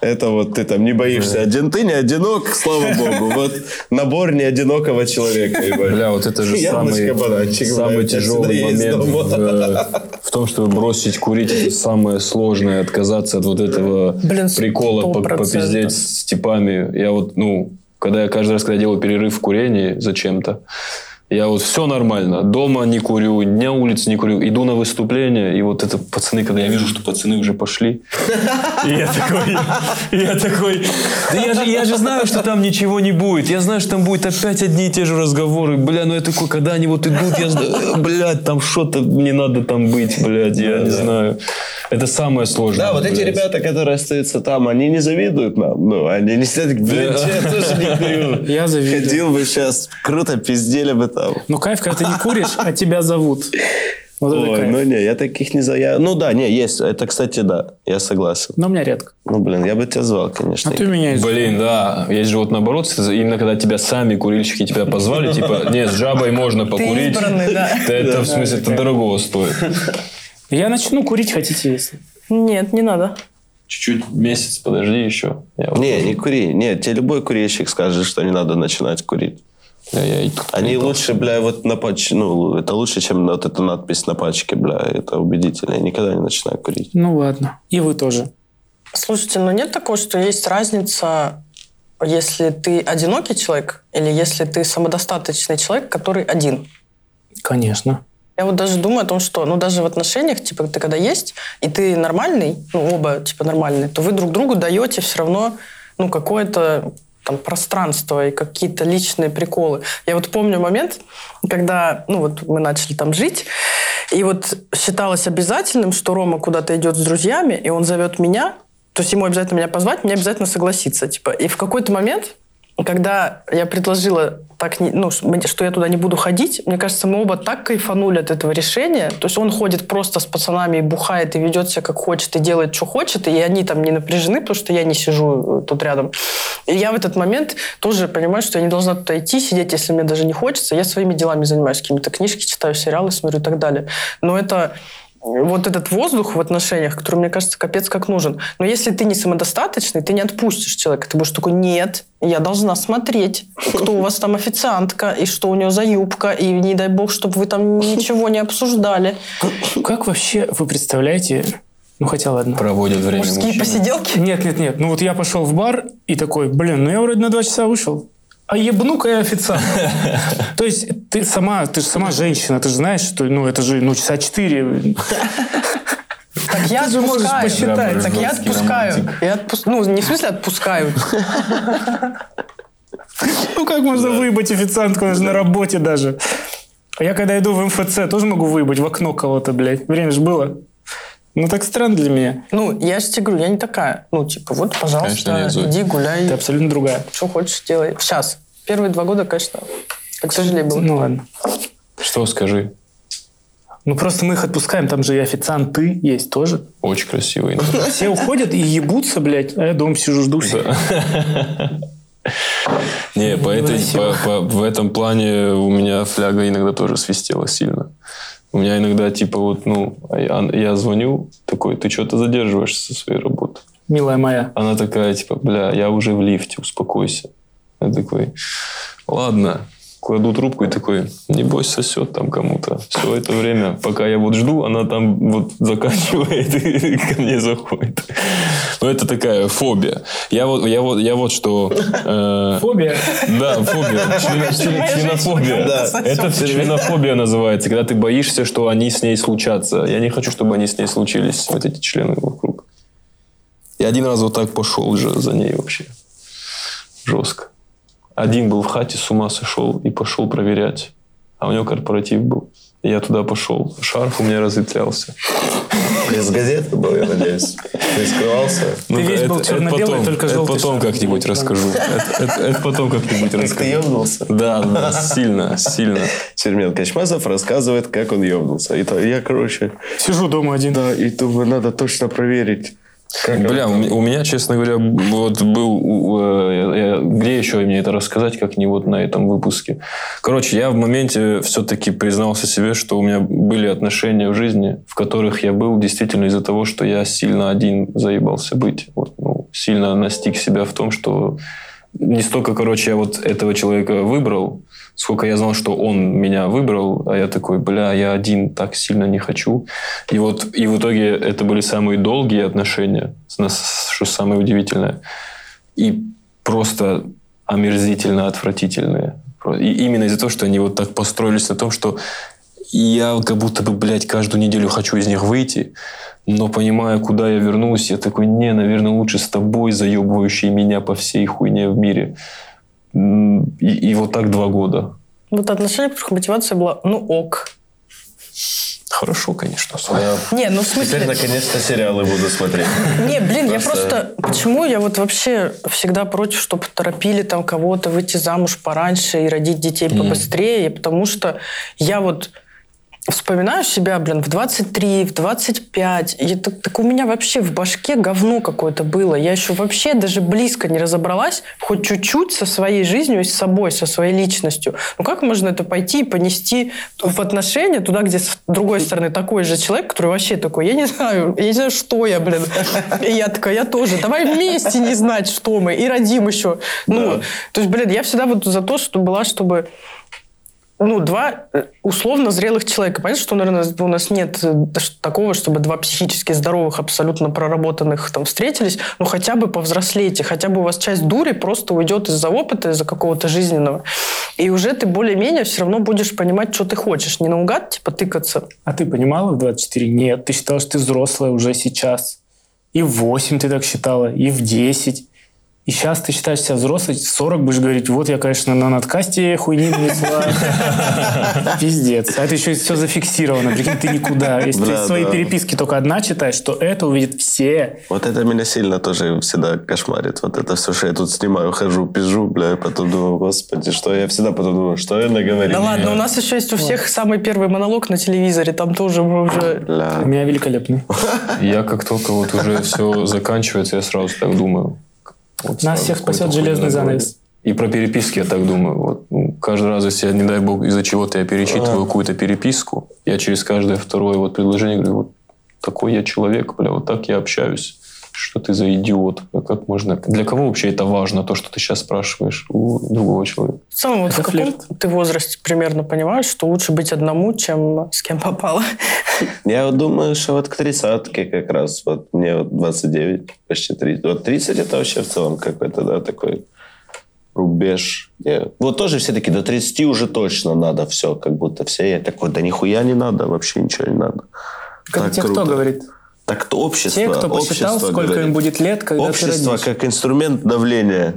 Это вот ты там не боишься. Один ты не одинок, слава богу. Вот набор не одинокого человека. Бля, вот это же самый, самый тяжелый момент в, э, в том, чтобы бросить курить. Это самое сложное, отказаться от вот этого Блин, прикола попиздеть с типами. Я вот, ну, когда я каждый раз, когда делаю перерыв в курении зачем-то, я вот все нормально. Дома не курю, дня улицы не курю. Иду на выступление, и вот это пацаны, когда я вижу, что пацаны уже пошли, и я такой, я такой, да я же, я же знаю, что там ничего не будет. Я знаю, что там будет опять одни и те же разговоры. Бля, ну я такой, когда они вот идут, я знаю, блядь, там что-то не надо там быть, блядь, я не знаю. Это самое сложное. Да, вот эти ребята, которые остаются там, они не завидуют нам. Ну, они не сидят, блин, Да. я тоже не курю. Я завидую. Ходил бы сейчас, круто пиздели бы там. Ну, кайф, когда ты не куришь, а тебя зовут. Вот это Ой, кайф. ну не, я таких не за... я- Ну да, не, есть. Это, кстати, да, я согласен. Но у меня редко. Ну, блин, я бы тебя звал, конечно. А ты меня из- Блин, да. Есть же вот наоборот, именно когда тебя сами курильщики тебя позвали, типа, не, с жабой можно покурить. избранный, да. Это, в смысле, это дорогого стоит. Я начну курить, хотите, если. Нет, не надо. Чуть-чуть, месяц, подожди еще. Я вот- Не, не кури. Нет, тебе любой курильщик скажет, что не надо начинать курить. я- я тут Они не лучше, бля, вот на пачке, ну, это лучше, чем вот эта надпись на пачке, бля, это убедительно. Я никогда не начинаю курить. Ну, ладно. И вы тоже. Слушайте, ну нет такого, что есть разница, если ты одинокий человек или если ты самодостаточный человек, который один. Конечно. Я вот даже думаю о том, что, ну, даже в отношениях, типа, ты когда есть, и ты нормальный, ну, оба, типа, нормальные, то вы друг другу даете все равно, ну, какое-то там пространство и какие-то личные приколы. Я вот помню момент, когда, ну, вот мы начали там жить, и вот считалось обязательным, что Рома куда-то идет с друзьями, и он зовет меня, то есть ему обязательно меня позвать, мне обязательно согласиться, типа. И в какой-то момент, когда я предложила так, ну, что я туда не буду ходить, мне кажется, мы оба так кайфанули от этого решения. То есть он ходит просто с пацанами и бухает, и ведет себя как хочет, и делает, что хочет, и они там не напряжены, потому что я не сижу э, тут рядом. И я в этот момент тоже понимаю, что я не должна туда идти, сидеть, если мне даже не хочется. Я своими делами занимаюсь, какими-то книжки читаю, сериалы смотрю и так далее. Но это вот этот воздух в отношениях, который, мне кажется, капец как нужен. Но если ты не самодостаточный, ты не отпустишь человека. Ты будешь такой, нет, я должна смотреть, кто у вас там официантка, и что у нее за юбка, и не дай бог, чтобы вы там ничего не обсуждали. Как вообще вы представляете... Ну, хотя ладно. Проводят время Мужские мужчины. посиделки. Нет, нет, нет. Ну вот я пошел в бар и такой, блин, ну я вроде на два часа вышел. А ебну-ка я официант. То есть ты сама, ты же сама женщина, ты же знаешь, что ну это же ну часа четыре. Так я Ты же можешь отпускаю. посчитать. Так я отпускаю. Я отпус- Ну, не в смысле отпускаю. Ну как можно выебать официантку, она же на работе даже. А я когда иду в МФЦ, тоже могу выебать в окно кого-то, блядь. Время же было. Ну так странно для меня. Ну, я же тебе говорю, я не такая. Ну, типа, вот, Конечно, пожалуйста, Зоя. иди гуляй. Ты абсолютно другая. Что хочешь, делай. Сейчас. Первые два года, конечно, так тяжелее было. Ну ладно. Что скажи? Ну просто мы их отпускаем, там же и официанты есть тоже. Очень красивый. Все уходят и ебутся, блядь, а я дома сижу, жду всех. Не, по этой, по- по- в этом плане у меня фляга иногда тоже свистела сильно. У меня иногда типа вот, ну, я, я звоню, такой, ты что-то задерживаешься со своей работы. Милая моя. Она такая, типа, бля, я уже в лифте, успокойся. Я такой, ладно, кладу трубку и такой, небось сосет там кому-то. Все это время, пока я вот жду, она там вот заканчивает и ко мне заходит. Ну, это такая фобия. Я вот, я вот, я вот что... э, Фобия. да, фобия. Член- Членофобия. Да. Это членофобия называется, когда ты боишься, что они с ней случатся. Я не хочу, чтобы они с ней случились, вот эти члены вокруг. Я один раз вот так пошел же за ней вообще. Жестко. Один был в хате, с ума сошел и пошел проверять. А у него корпоратив был. И я туда пошел. Шарф у меня разветрялся. Из газеты был, я надеюсь. Ты скрывался? Ты весь был черно-белый, потом, только это желтый потом шарф. как-нибудь расскажу. Это, это- это потом как-нибудь Как ты расскажу. ебнулся? Да, да, сильно, сильно. Чермен Качмазов рассказывает, как он ебнулся. И то я, короче, Сижу дома один. да, и думаю, надо точно проверить. Как Бля, у меня, у меня, честно говоря, вот был... э, где еще мне это рассказать, как не вот на этом выпуске? Короче, я в моменте все-таки признался себе, что у меня были отношения в жизни, в которых я был действительно из-за того, что я сильно один заебался быть. Вот, ну, сильно настиг себя в том, что не столько, короче, я вот этого человека выбрал, сколько я знал, что он меня выбрал, а я такой, бля, я один так сильно не хочу. И вот и в итоге это были самые долгие отношения, что самое удивительное, и просто омерзительно отвратительные. И именно из-за того, что они вот так построились на том, что я как будто бы, блядь, каждую неделю хочу из них выйти, но понимая, куда я вернусь, я такой, не, наверное, лучше с тобой, заебывающий меня по всей хуйне в мире. И, и вот так два года. Вот отношения, в которых мотивация была, ну ок. Хорошо, конечно. Не, ну в Теперь, смысле... наконец-то, сериалы буду смотреть. Не, блин, я Просто- просто... Почему я вот вообще всегда против, чтобы торопили там кого-то выйти замуж пораньше и родить детей побыстрее? Потому что я вот вспоминаю себя, блин, в 23, в 25. И так, так у меня вообще в башке говно какое-то было. Я еще вообще даже близко не разобралась хоть чуть-чуть со своей жизнью и с собой, со своей личностью. Ну как можно это пойти и понести в отношения туда, где с другой стороны такой же человек, который вообще такой, я не знаю, я не знаю, что я, блин. И я такая, я тоже. Давай вместе не знать, что мы, и родим еще. Ну, то есть, блин, я всегда вот за то, что была, чтобы ну, два э, условно зрелых человека. Понятно, что, наверное, у нас нет э, такого, чтобы два психически здоровых, абсолютно проработанных там встретились, но хотя бы повзрослейте, хотя бы у вас часть дури просто уйдет из-за опыта, из-за какого-то жизненного. И уже ты более-менее все равно будешь понимать, что ты хочешь. Не наугад, типа, тыкаться. А ты понимала в 24? Нет, ты считала, что ты взрослая уже сейчас. И в 8 ты так считала, и в 10. И сейчас ты считаешь себя взрослой, в 40 будешь говорить, вот я, конечно, на надкасте хуйни нанесла. Пиздец. А это еще все зафиксировано. Прикинь, ты никуда. Если ты свои переписки только одна читаешь, то это увидят все. Вот это меня сильно тоже всегда кошмарит. Вот это все, что я тут снимаю, хожу, пизжу, бля, и потом думаю, господи, что я всегда потом думаю, что я наговорил. Да ладно, у нас еще есть у всех самый первый монолог на телевизоре, там тоже мы уже... У меня великолепный. Я как только вот уже все заканчивается, я сразу так думаю. Вот Нас всех спасет железный занавес. И про переписки я так думаю. Вот, ну, каждый раз, если, я, не дай бог, из-за чего-то я перечитываю какую-то переписку, я через каждое второе вот предложение говорю, вот такой я человек, бля, вот так я общаюсь. Что ты за идиот? Как можно... Для кого вообще это важно, то, что ты сейчас спрашиваешь у другого человека? В целом, вот в каком флирт. ты возрасте примерно понимаешь, что лучше быть одному, чем с кем попало? Я вот думаю, что вот к тридцатке как раз, вот мне вот 29, почти 30. Вот 30 это вообще в целом какой-то, да, такой рубеж. Не, Вот тоже все таки до 30 уже точно надо все, как будто все. Я такой, да нихуя не надо, вообще ничего не надо. Как Так те, кто круто. говорит? Так то общество. Те, кто посчитал, общество сколько говорит. им будет лет, когда ты Общество родишь. как инструмент давления.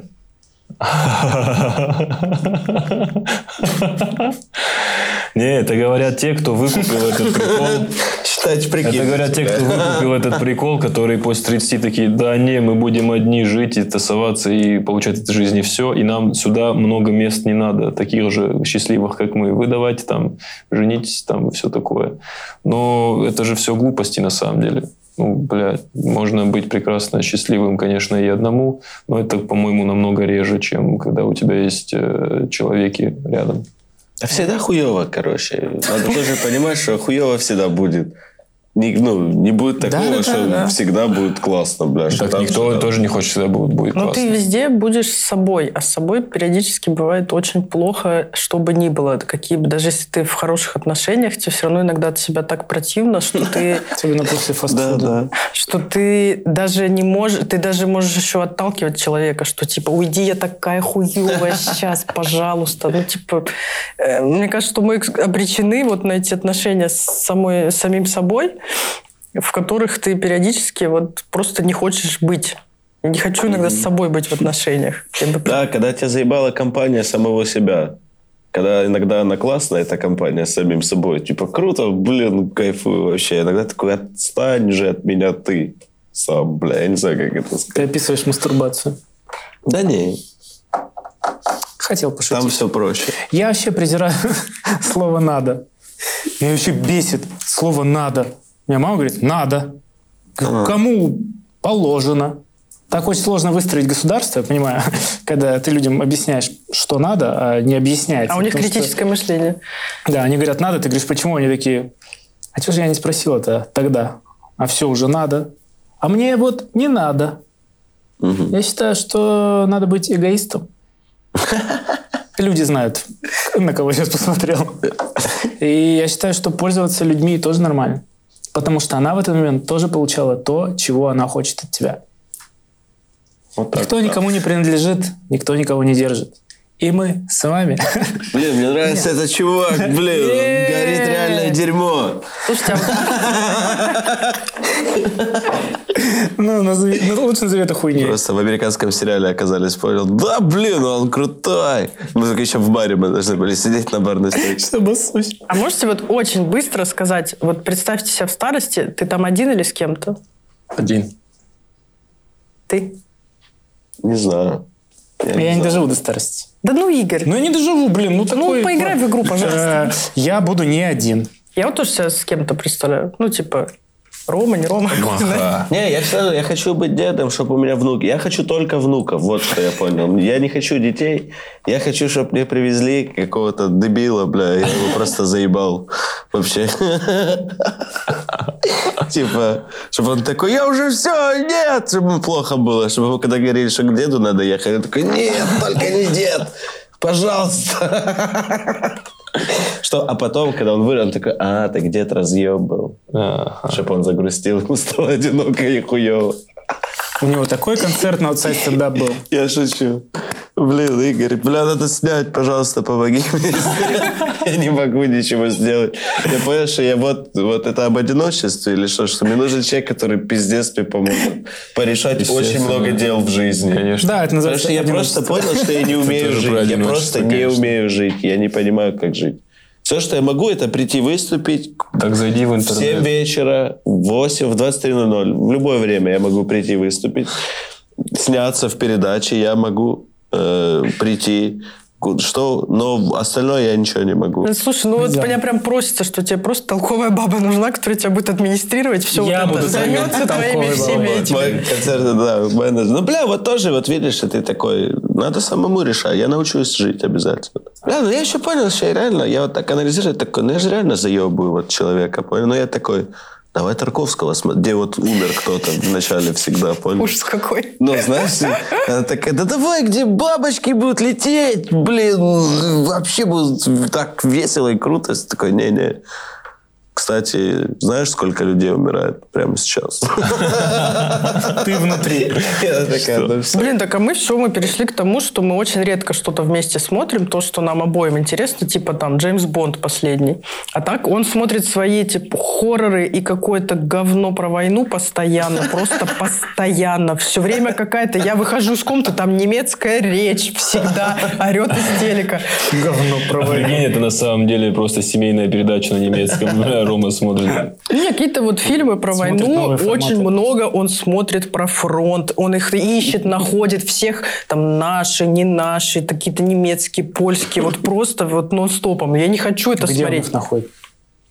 Не, это говорят те, кто выкупил этот прикол. Считать прикинь. Это говорят те, кто выкупил этот прикол, которые после 30 такие, да не, мы будем одни жить и тусоваться и получать от жизни все, и нам сюда много мест не надо, таких же счастливых, как мы. Вы давайте там, женитесь там и все такое. Но это же все глупости на самом деле. Ну, блядь, можно быть прекрасно счастливым, конечно, и одному, но это, по-моему, намного реже, чем когда у тебя есть э, человеки рядом. А всегда хуево, короче. Надо тоже понимать, что хуево всегда будет. Не, ну, не будет такого, Да, да, что да. всегда будет классно, бля. что Так там никто всегда- тоже не хочет, всегда будет, будет Но классно. ты везде будешь с собой, а с собой периодически бывает очень плохо, что бы ни было. Какие бы, даже если ты в хороших отношениях, тебе все равно иногда от себя так противно, что ты Особенно после Да, фастфуда. да. что ты даже не можешь, ты даже можешь еще отталкивать человека, что типа, уйди, я такая хуевая сейчас, пожалуйста. Ну, типа, э, мне кажется, что мы обречены вот на эти отношения с самой, с самим собой, в которых ты периодически вот просто не хочешь быть. Не хочу иногда с собой быть в отношениях. Бы- Да, когда тебя заебала компания самого себя. Когда иногда она классная, эта компания с самим собой. Типа, круто, блин, кайфую вообще. Иногда такой, отстань же от меня ты сам, бля. Я не знаю, как это Ты сказать. описываешь мастурбацию. Да не, Хотел пошутить. там все проще. Я вообще презираю слово «надо». Меня вообще бесит слово «надо». У меня мама говорит «надо». Говорю, Кому положено? Так очень сложно выстроить государство, я понимаю, когда ты людям объясняешь, что надо, а не объясняется. А у них Потому что- критическое мышление. Да, они говорят «надо», ты говоришь «почему?» Они такие «а что же я не спросил-то тогда?» А все уже надо. А мне вот не надо. Я считаю, что надо быть эгоистом. Люди знают, на кого я сейчас посмотрел. И я считаю, что пользоваться людьми тоже нормально. Потому что она в этот момент тоже получала то, чего она хочет от тебя. Вот так. Никто никому не принадлежит, никто никого не держит. И мы с вами. Блин, мне нравится этот чувак, блин. Горит реальное дерьмо. Слушайте, а Ну, назови- ну, лучше назови это хуйней. Просто в американском сериале оказались, понял. Да, блин, он крутой. Мы только еще в баре мы должны были сидеть на барной стойке. Чтобы. А можете вот очень быстро сказать, вот представьте себя в старости, ты там один или с кем-то? Один. Ты? Не знаю. Я не знаю. доживу до старости. Да ну, Игорь. Ну, я не доживу, блин. Ну, такой... поиграй в игру, пожалуйста. Я буду не один. Я вот тоже себя с кем-то представляю. Ну, типа, Рома, не Рома. Не, я все равно, я хочу быть дедом, чтобы у меня внуки. Я хочу только внуков, вот что я понял. Я не хочу детей. Я хочу, чтобы мне привезли какого-то дебила, бля, я его просто заебал. Вообще. Типа, чтобы он такой, я уже все, нет, чтобы плохо было. Чтобы ему, когда говорили, что к деду надо ехать, он такой, нет, только не дед, пожалуйста. Что, а потом, когда он вырос, он такой, а, так дед разъеб был. Чтобы он загрустил, ему стало одиноко и хуево. У него такой концерт на аутсайд стендап был. Я шучу. Блин, Игорь, бля, надо снять, пожалуйста, помоги мне. Я не могу ничего сделать. Я понял, что я вот, вот это об одиночестве или что, что мне нужен человек, который пиздец мне поможет порешать очень много дел в жизни. Конечно. Да, это Потому называется что я просто понял, что я не умею жить. Я просто не умею жить. Я не понимаю, как жить. Все, что я могу, это прийти выступить, Так зайди в в 7 интернет. вечера, в 8, в 23.00. В любое время я могу прийти выступить. Сняться в передаче я могу э, прийти. Что, но остальное я ничего не могу. Ну, Слушай, ну вот Да. меня прям просится, что тебе просто толковая баба нужна, которая тебя будет администрировать, все Я вот буду это, займется твоими всеми этими. мой концерт, да, менеджер. Ну, бля, вот тоже, вот видишь, что ты такой, надо самому решать. Я научусь жить обязательно. Бля, ну я еще понял, что я реально, я вот так анализирую, такой, ну я же реально заебываю вот человека, понял? Ну я такой, давай Тарковского, где вот умер кто-то в начале всегда, понял? Ужас какой. Ну, знаешь, она такая, да давай, где бабочки будут лететь, блин, вообще будет так весело и круто. Я Такой, не-не. Кстати, знаешь, сколько людей умирает прямо сейчас? Ты внутри. Ну. Блин, так а мы все, мы перешли к тому, что мы очень редко что-то вместе смотрим, то, что нам обоим интересно, типа там Джеймс Бонд последний. А так он смотрит свои типа хорроры и какое-то говно про войну постоянно, просто постоянно. Все время какая-то, я выхожу из комнаты, там немецкая речь всегда орет из телека. Говно про войну. Это на самом деле просто семейная передача на немецком. Рома смотрит. Не, какие-то вот фильмы про Смотрит войну, очень форматы. много он смотрит про фронт, он их ищет, находит всех, там, наши, не наши, какие-то немецкие, польские, вот просто вот нон-стопом. Я не хочу это Где он смотреть. их находит?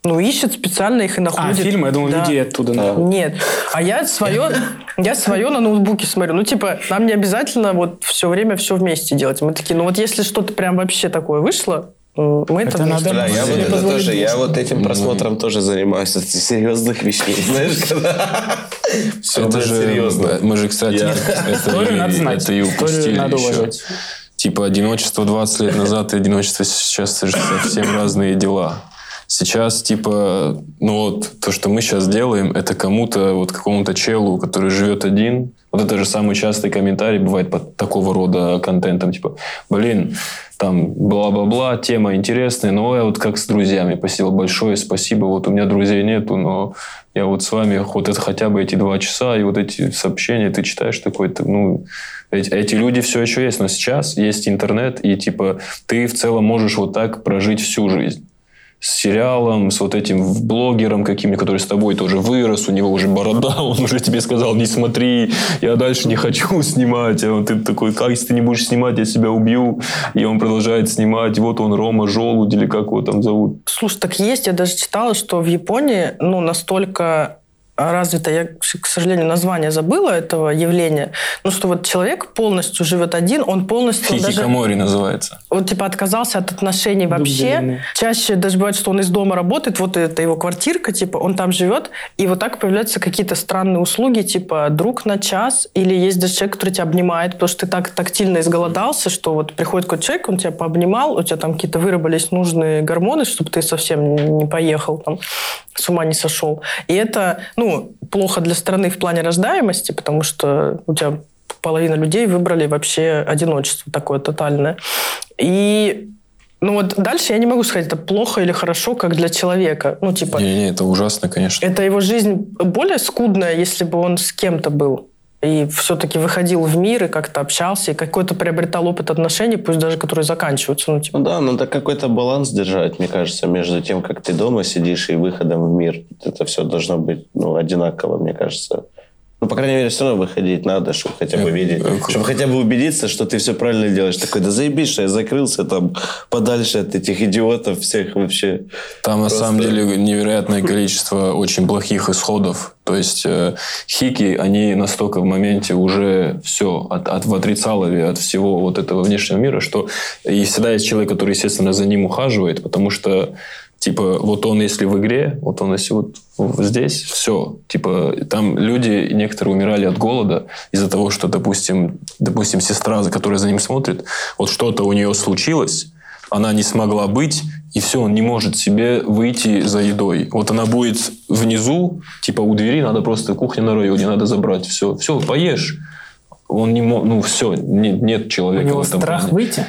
Ну, ищет специально их и А, находит. фильмы? Я думал, Да. людей оттуда находит. Нет. А я свое, я свое на ноутбуке смотрю. Ну, типа, нам не обязательно вот все время все вместе делать. Мы такие, ну вот если что-то прям вообще такое вышло, мы это, надо Бля, я вот это тоже, я вот этим просмотром тоже занимаюсь, от серьезных вещей, знаешь, когда... Все, Это же, серьезно. Мы же, кстати, Историю и- надо знать. это и упустили надо еще. уважать. Типа одиночество 20 лет назад и одиночество сейчас это же совсем разные дела. Сейчас, типа, ну вот, то, что мы сейчас делаем, это кому-то, вот какому-то челу, который живет один. Вот это же самый частый комментарий бывает под такого рода контентом. Типа, блин, там, бла-бла-бла, тема интересная, но я вот как с друзьями. Спасибо большое, спасибо. Вот у меня друзей нету, но я вот с вами вот это хотя бы эти два часа и вот эти сообщения ты читаешь такой, ну, эти, эти люди все еще есть, но сейчас есть интернет, и типа ты в целом можешь вот так прожить всю жизнь с сериалом, с вот этим блогером каким-нибудь, который с тобой тоже вырос, у него уже борода, он уже тебе сказал, не смотри, я дальше не хочу снимать. А ты такой, как если ты не будешь снимать, я себя убью. И он продолжает снимать. Вот он, Рома Желудь, или как его там зовут. Слушай, так есть. Я даже читала, что в Японии ну, настолько развито, я, к сожалению, название забыла этого явления, но что вот человек полностью живет один, он полностью даже... Хикикамори называется. Он типа отказался от отношений вообще. Дубленый. Чаще даже бывает, что он из дома работает, вот это его квартирка, типа он там живет, и вот так появляются какие-то странные услуги, типа друг на час, или есть даже человек, который тебя обнимает, потому что ты так тактильно изголодался, что вот приходит какой-то человек, он тебя пообнимал, у тебя там какие-то выработались нужные гормоны, чтобы ты совсем не поехал там, с ума не сошел. И это, ну, плохо для страны в плане рождаемости, потому что у тебя половина людей выбрали вообще одиночество такое тотальное. И ну вот дальше я не могу сказать, это плохо или хорошо, как для человека. Ну, типа, Не-не, это ужасно, конечно. это его жизнь более скудная, если бы он с кем-то был. И все-таки выходил в мир и как-то общался, и какой-то приобретал опыт отношений, пусть даже которые заканчиваются. Ну, типа, Ну да, надо какой-то баланс держать, мне кажется, между тем, как ты дома сидишь и выходом в мир. Это все должно быть ну, одинаково, мне кажется. Ну, по крайней мере, все равно выходить надо, чтобы хотя бы Э, видеть, э, чтобы хотя бы убедиться, что ты все правильно делаешь. Такой, да заебись, что я закрылся там подальше от этих идиотов всех вообще. Там на Просто- самом деле невероятное количество очень плохих исходов. То есть э, хики, они настолько в моменте уже все от, от, в отрицалове от всего вот этого внешнего мира, что и всегда есть человек, который, естественно, за ним ухаживает, потому что Типа, вот он, если в игре, вот он, если вот здесь, все. Типа, там люди, некоторые умирали от голода из-за того, что, допустим, допустим, сестра, за которой за ним смотрит, вот что-то у нее случилось, она не смогла быть, и все, он не может себе выйти за едой. Вот она будет внизу, типа у двери, надо просто кухня на районе, надо забрать. Все, все, поешь. Он не мог, ну все, нет, нет У человека него в этом страх плане. выйти?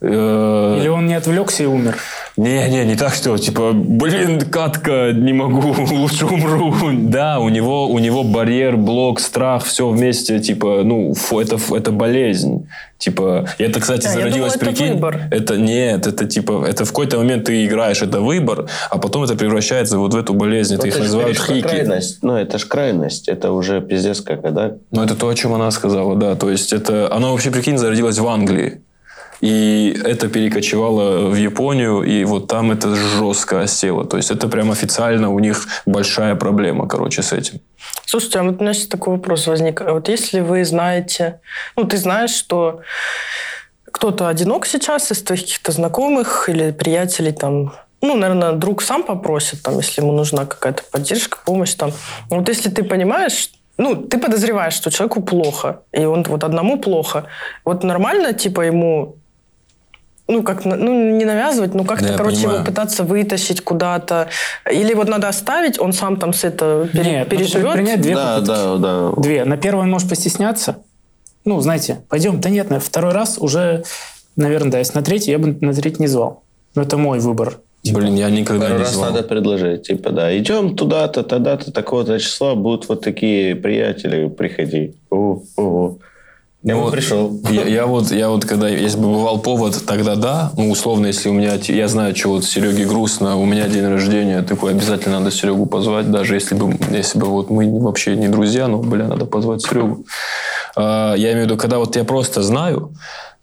Э, Или он не отвлекся и умер? Не, не, не так, что типа, блин, катка, не могу, лучше умру. Да, у него, у него барьер, блок, страх, все вместе, типа, ну, фу, это, это болезнь. Типа, это, кстати, А, я зародилось, думала, это прикинь. выбор. Это нет, это типа, это в какой-то момент ты играешь, это выбор, а потом это превращается вот в эту болезнь. Это Ну, их ты ж называют хики. крайность. Ну, это ж крайность. Это уже пиздец как, да? Ну, это то, о чем она сказала, да. То есть, это... Оно вообще, прикинь, зародилось в Англии. И это перекочевало в Японию, и вот там это жестко осело. То есть, это прям официально у них большая проблема, короче, с этим. Слушайте, а вот у меня сейчас такой вопрос возник. А Вот если вы знаете, ну, ты знаешь, что кто-то одинок сейчас из твоих каких-то знакомых или приятелей, там, ну, наверное, друг сам попросит, там, если ему нужна какая-то поддержка, помощь, там. Вот если ты понимаешь, ну, ты подозреваешь, что человеку плохо, и он вот одному плохо, вот нормально, типа, ему ну, как, ну, не навязывать, но как-то, Да, короче, понимаю. его пытаться вытащить куда-то. Или вот надо оставить, он сам там с это пере- Нет, переживет. принять две Да, попытки. да, да. Две. На первой он может постесняться. Ну, знаете, пойдем. Да нет, на второй раз уже, наверное, да. Если на третий, я бы на третий не звал. Но это мой выбор. Блин, я никогда не раз звал. надо предложить, типа, да, идем туда-то, тогда-то, такого-то числа будут вот такие приятели, приходи. О, о. Я Ну бы вот пришел. Я, я вот, я вот, когда, если бы бывал повод, тогда да. Ну, условно, если у меня, я знаю, что вот Сереге грустно, у меня день рождения, такой, обязательно надо Серегу позвать, даже если бы, если бы вот мы вообще не друзья, но, бля, надо позвать Серегу. А, я имею в виду, когда вот я просто знаю,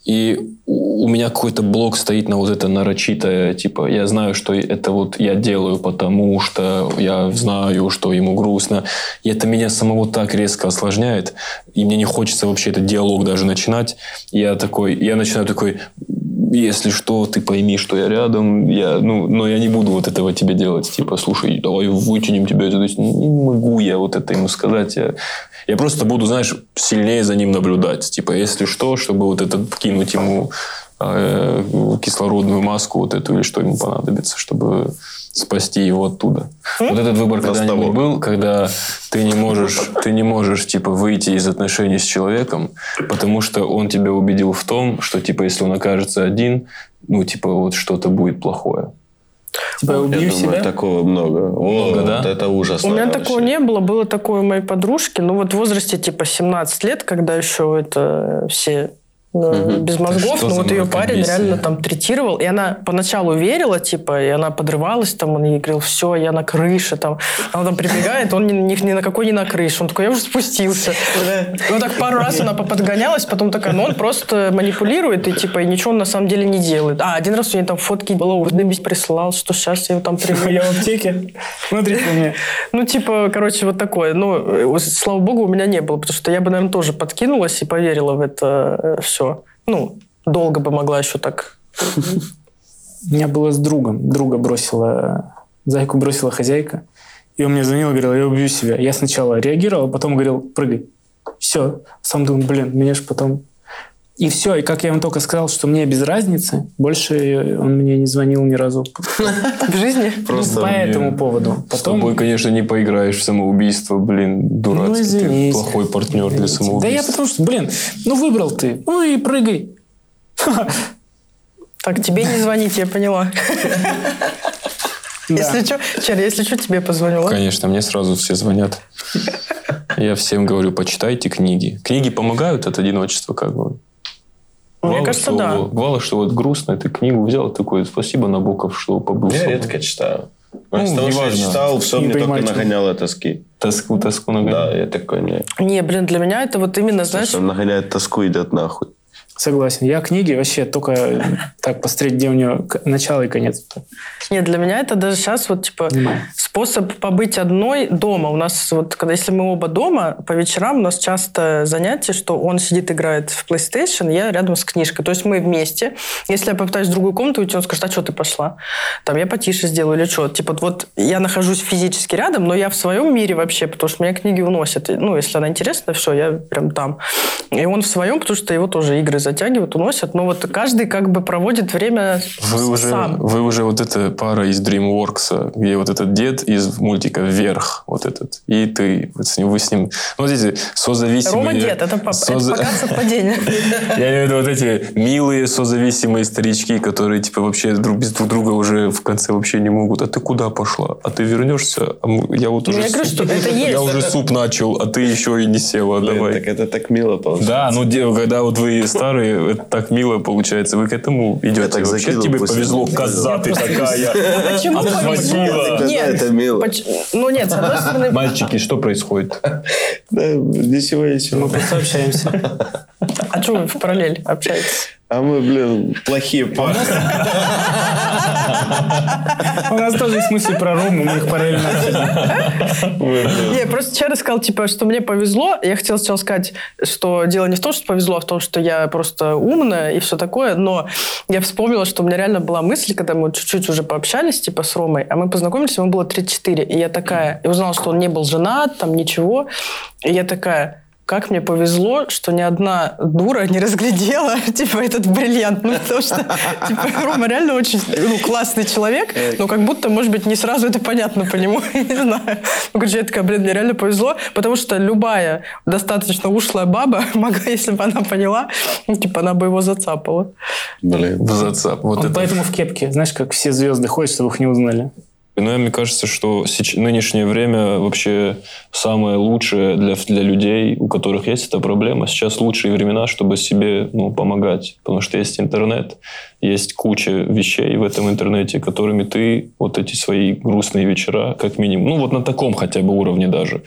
и у меня какой-то блок стоит на вот это нарочитое, типа, я знаю, что это вот я делаю, потому что я знаю, что ему грустно. И это меня самого так резко осложняет, и мне не хочется вообще этот диалог даже начинать. Я такой, я начинаю такой, если что, ты пойми, что я рядом, я, ну, но я не буду вот этого тебе делать, типа, слушай, давай вытянем тебя этой с- Не могу я вот это ему сказать. Я, я просто буду, знаешь, сильнее за ним наблюдать. Типа, если что, чтобы вот это кинуть ему э, кислородную маску вот эту или что ему понадобится, чтобы спасти его оттуда. Вот этот выбор когда-нибудь был, когда ты не можешь, ты не можешь типа выйти из отношений с человеком, потому что он тебя убедил в том, что типа если он окажется один, ну типа вот что-то будет плохое. Типа, я Я убью думаю, себя. такого много. Много, О, да? вот это ужасно. У меня вообще. такого не было. Было такое у моей подружки. Ну, вот в возрасте типа 17 лет, когда еще это все э, без мозгов, что но за вот ее парень мракобесие? реально там третировал, и она поначалу верила, типа, и она подрывалась, там, он ей говорил, все, я на крыше, там, она там прибегает, он ни, ни- ни на какой не на крыше, он такой, я уже спустился. Ну, так пару раз она подгонялась, потом такая, ну, он просто манипулирует, и, типа, и ничего он на самом деле не делает. А, один раз у нее там фотки было, весь прислал, что сейчас я его там приведу. Я в аптеке. Смотрите на меня. Ну, типа, короче, вот такое. Ну, э, слава богу, у меня не было, потому что я бы, наверное, тоже подкинулась и поверила в это все. Ну, долго бы могла еще так. У меня было с другом. Друга бросила, зайку бросила хозяйка. И он мне звонил и говорил, я убью себя. Я сначала реагировал, а потом говорил, прыгай. Все. Сам думаю, блин, мне же потом... И все. И как я ему только сказал, что мне без разницы, больше он мне не звонил ни разу. В жизни? Просто по этому поводу. С Потом... тобой, конечно, не поиграешь в самоубийство, блин, дурацкий. Ну, ты плохой партнер для Да самоубийства. я потому что, блин, ну выбрал ты, ну и прыгай. Так, тебе не звонить, я поняла. Да. Если что, Чер, если что, тебе позвонила. Конечно, мне сразу все звонят. Я всем говорю, почитайте книги. Книги помогают от одиночества, как бы. Мне Бывало, кажется, что- да. Бывало, что вот грустно, ты книгу взял, такой, спасибо, Набоков, что побыл Я со мной». редко читаю. Ну, Из того, что я неважно. читал, все Не мне только нагоняло тоски. Тоску, тоску нагонял. Да, я такой, не. Не, блин, для меня это вот именно, знаешь, Что нагоняет тоску, идет нахуй. Согласен. Я книги вообще только так посмотреть, где у нее начало и конец. Нет, для меня это даже сейчас вот типа Понимаю. способ побыть одной дома. У нас вот, когда если мы оба дома, по вечерам у нас часто занятие, что он сидит играет в PlayStation, я рядом с книжкой. То есть мы вместе. Если я попытаюсь в другую комнату уйти, он скажет, а что ты пошла? Там я потише сделаю или что? Типа вот я нахожусь физически рядом, но я в своем мире вообще, потому что меня книги уносят. Ну, если она интересна, все, я прям там. И он в своем, потому что его тоже игры затягивают, уносят. Но вот каждый как бы проводит время Вы уже, сам. вы уже вот эта пара из DreamWorks, где вот этот дед из мультика «Вверх», вот этот, и ты, вот с ним, вы с ним, ну, вот эти созависимые... Рома дед, это, по- это соза- пока совпадение. Я имею в виду вот эти милые созависимые старички, которые типа вообще друг без друг друга уже в конце вообще не могут. А ты куда пошла? А ты вернешься? А я вот Ну, уже я говорю, суп- что это есть. Я уже суп начал, а ты еще и не села. Давай. так это так мило получается. Да, ну когда вот вы старые, это так мило получается. Вы к этому идете. так Вообще тебе повезло, коза ты такая. Почему повезло? Нет, это мило. Ну нет, с одной стороны... Мальчики, что происходит? Да, ничего, ничего. Мы просто общаемся. А что вы в параллель общаетесь? А мы, блин, плохие парни. У нас тоже есть мысли про Рому, мы их параллельно. Не, просто вчера сказал, типа, что мне повезло. Я хотела сначала сказать, что дело не в том, что повезло, а в том, что я просто умная и все такое. Но я вспомнила, что у меня реально была мысль, когда мы чуть-чуть уже пообщались, типа, с Ромой, а мы познакомились, ему было 34. И я такая, и узнала, что он не был женат, там ничего. И я такая, как мне повезло, что ни одна дура не разглядела, типа, этот бриллиант. Ну, потому что, типа, Рома реально очень ну, классный человек, но как будто, может быть, не сразу это понятно по нему. Я не знаю. Ну, короче, я такая, блин, мне реально повезло, потому что любая достаточно ушлая баба могла, если бы она поняла, ну, типа, она бы его зацапала. Блин. Зацап. Вот это поэтому в кепке. Знаешь, как все звезды ходят, чтобы их не узнали. Ну, мне кажется, что нынешнее время вообще самое лучшее для, для людей, у которых есть эта проблема. Сейчас лучшие времена, чтобы себе ну, помогать. Потому что есть интернет, есть куча вещей в этом интернете, которыми ты вот эти свои грустные вечера, как минимум, ну вот на таком хотя бы уровне даже,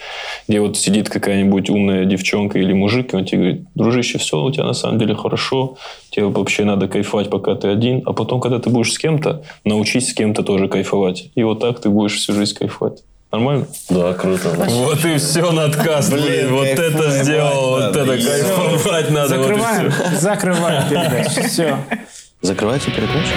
где вот сидит какая-нибудь умная девчонка или мужик, и он тебе говорит, дружище, все у тебя на самом деле хорошо, тебе вообще надо кайфовать, пока ты один, а потом, когда ты будешь с кем-то, научись с кем-то тоже кайфовать. И вот так ты будешь всю жизнь кайфовать. Нормально? Да, круто. Вот и все на отказ, блин. Вот это сделал, вот надо, это кайфовать надо. Закрываем, закрываем передачу. Все. Закрывайте передачу.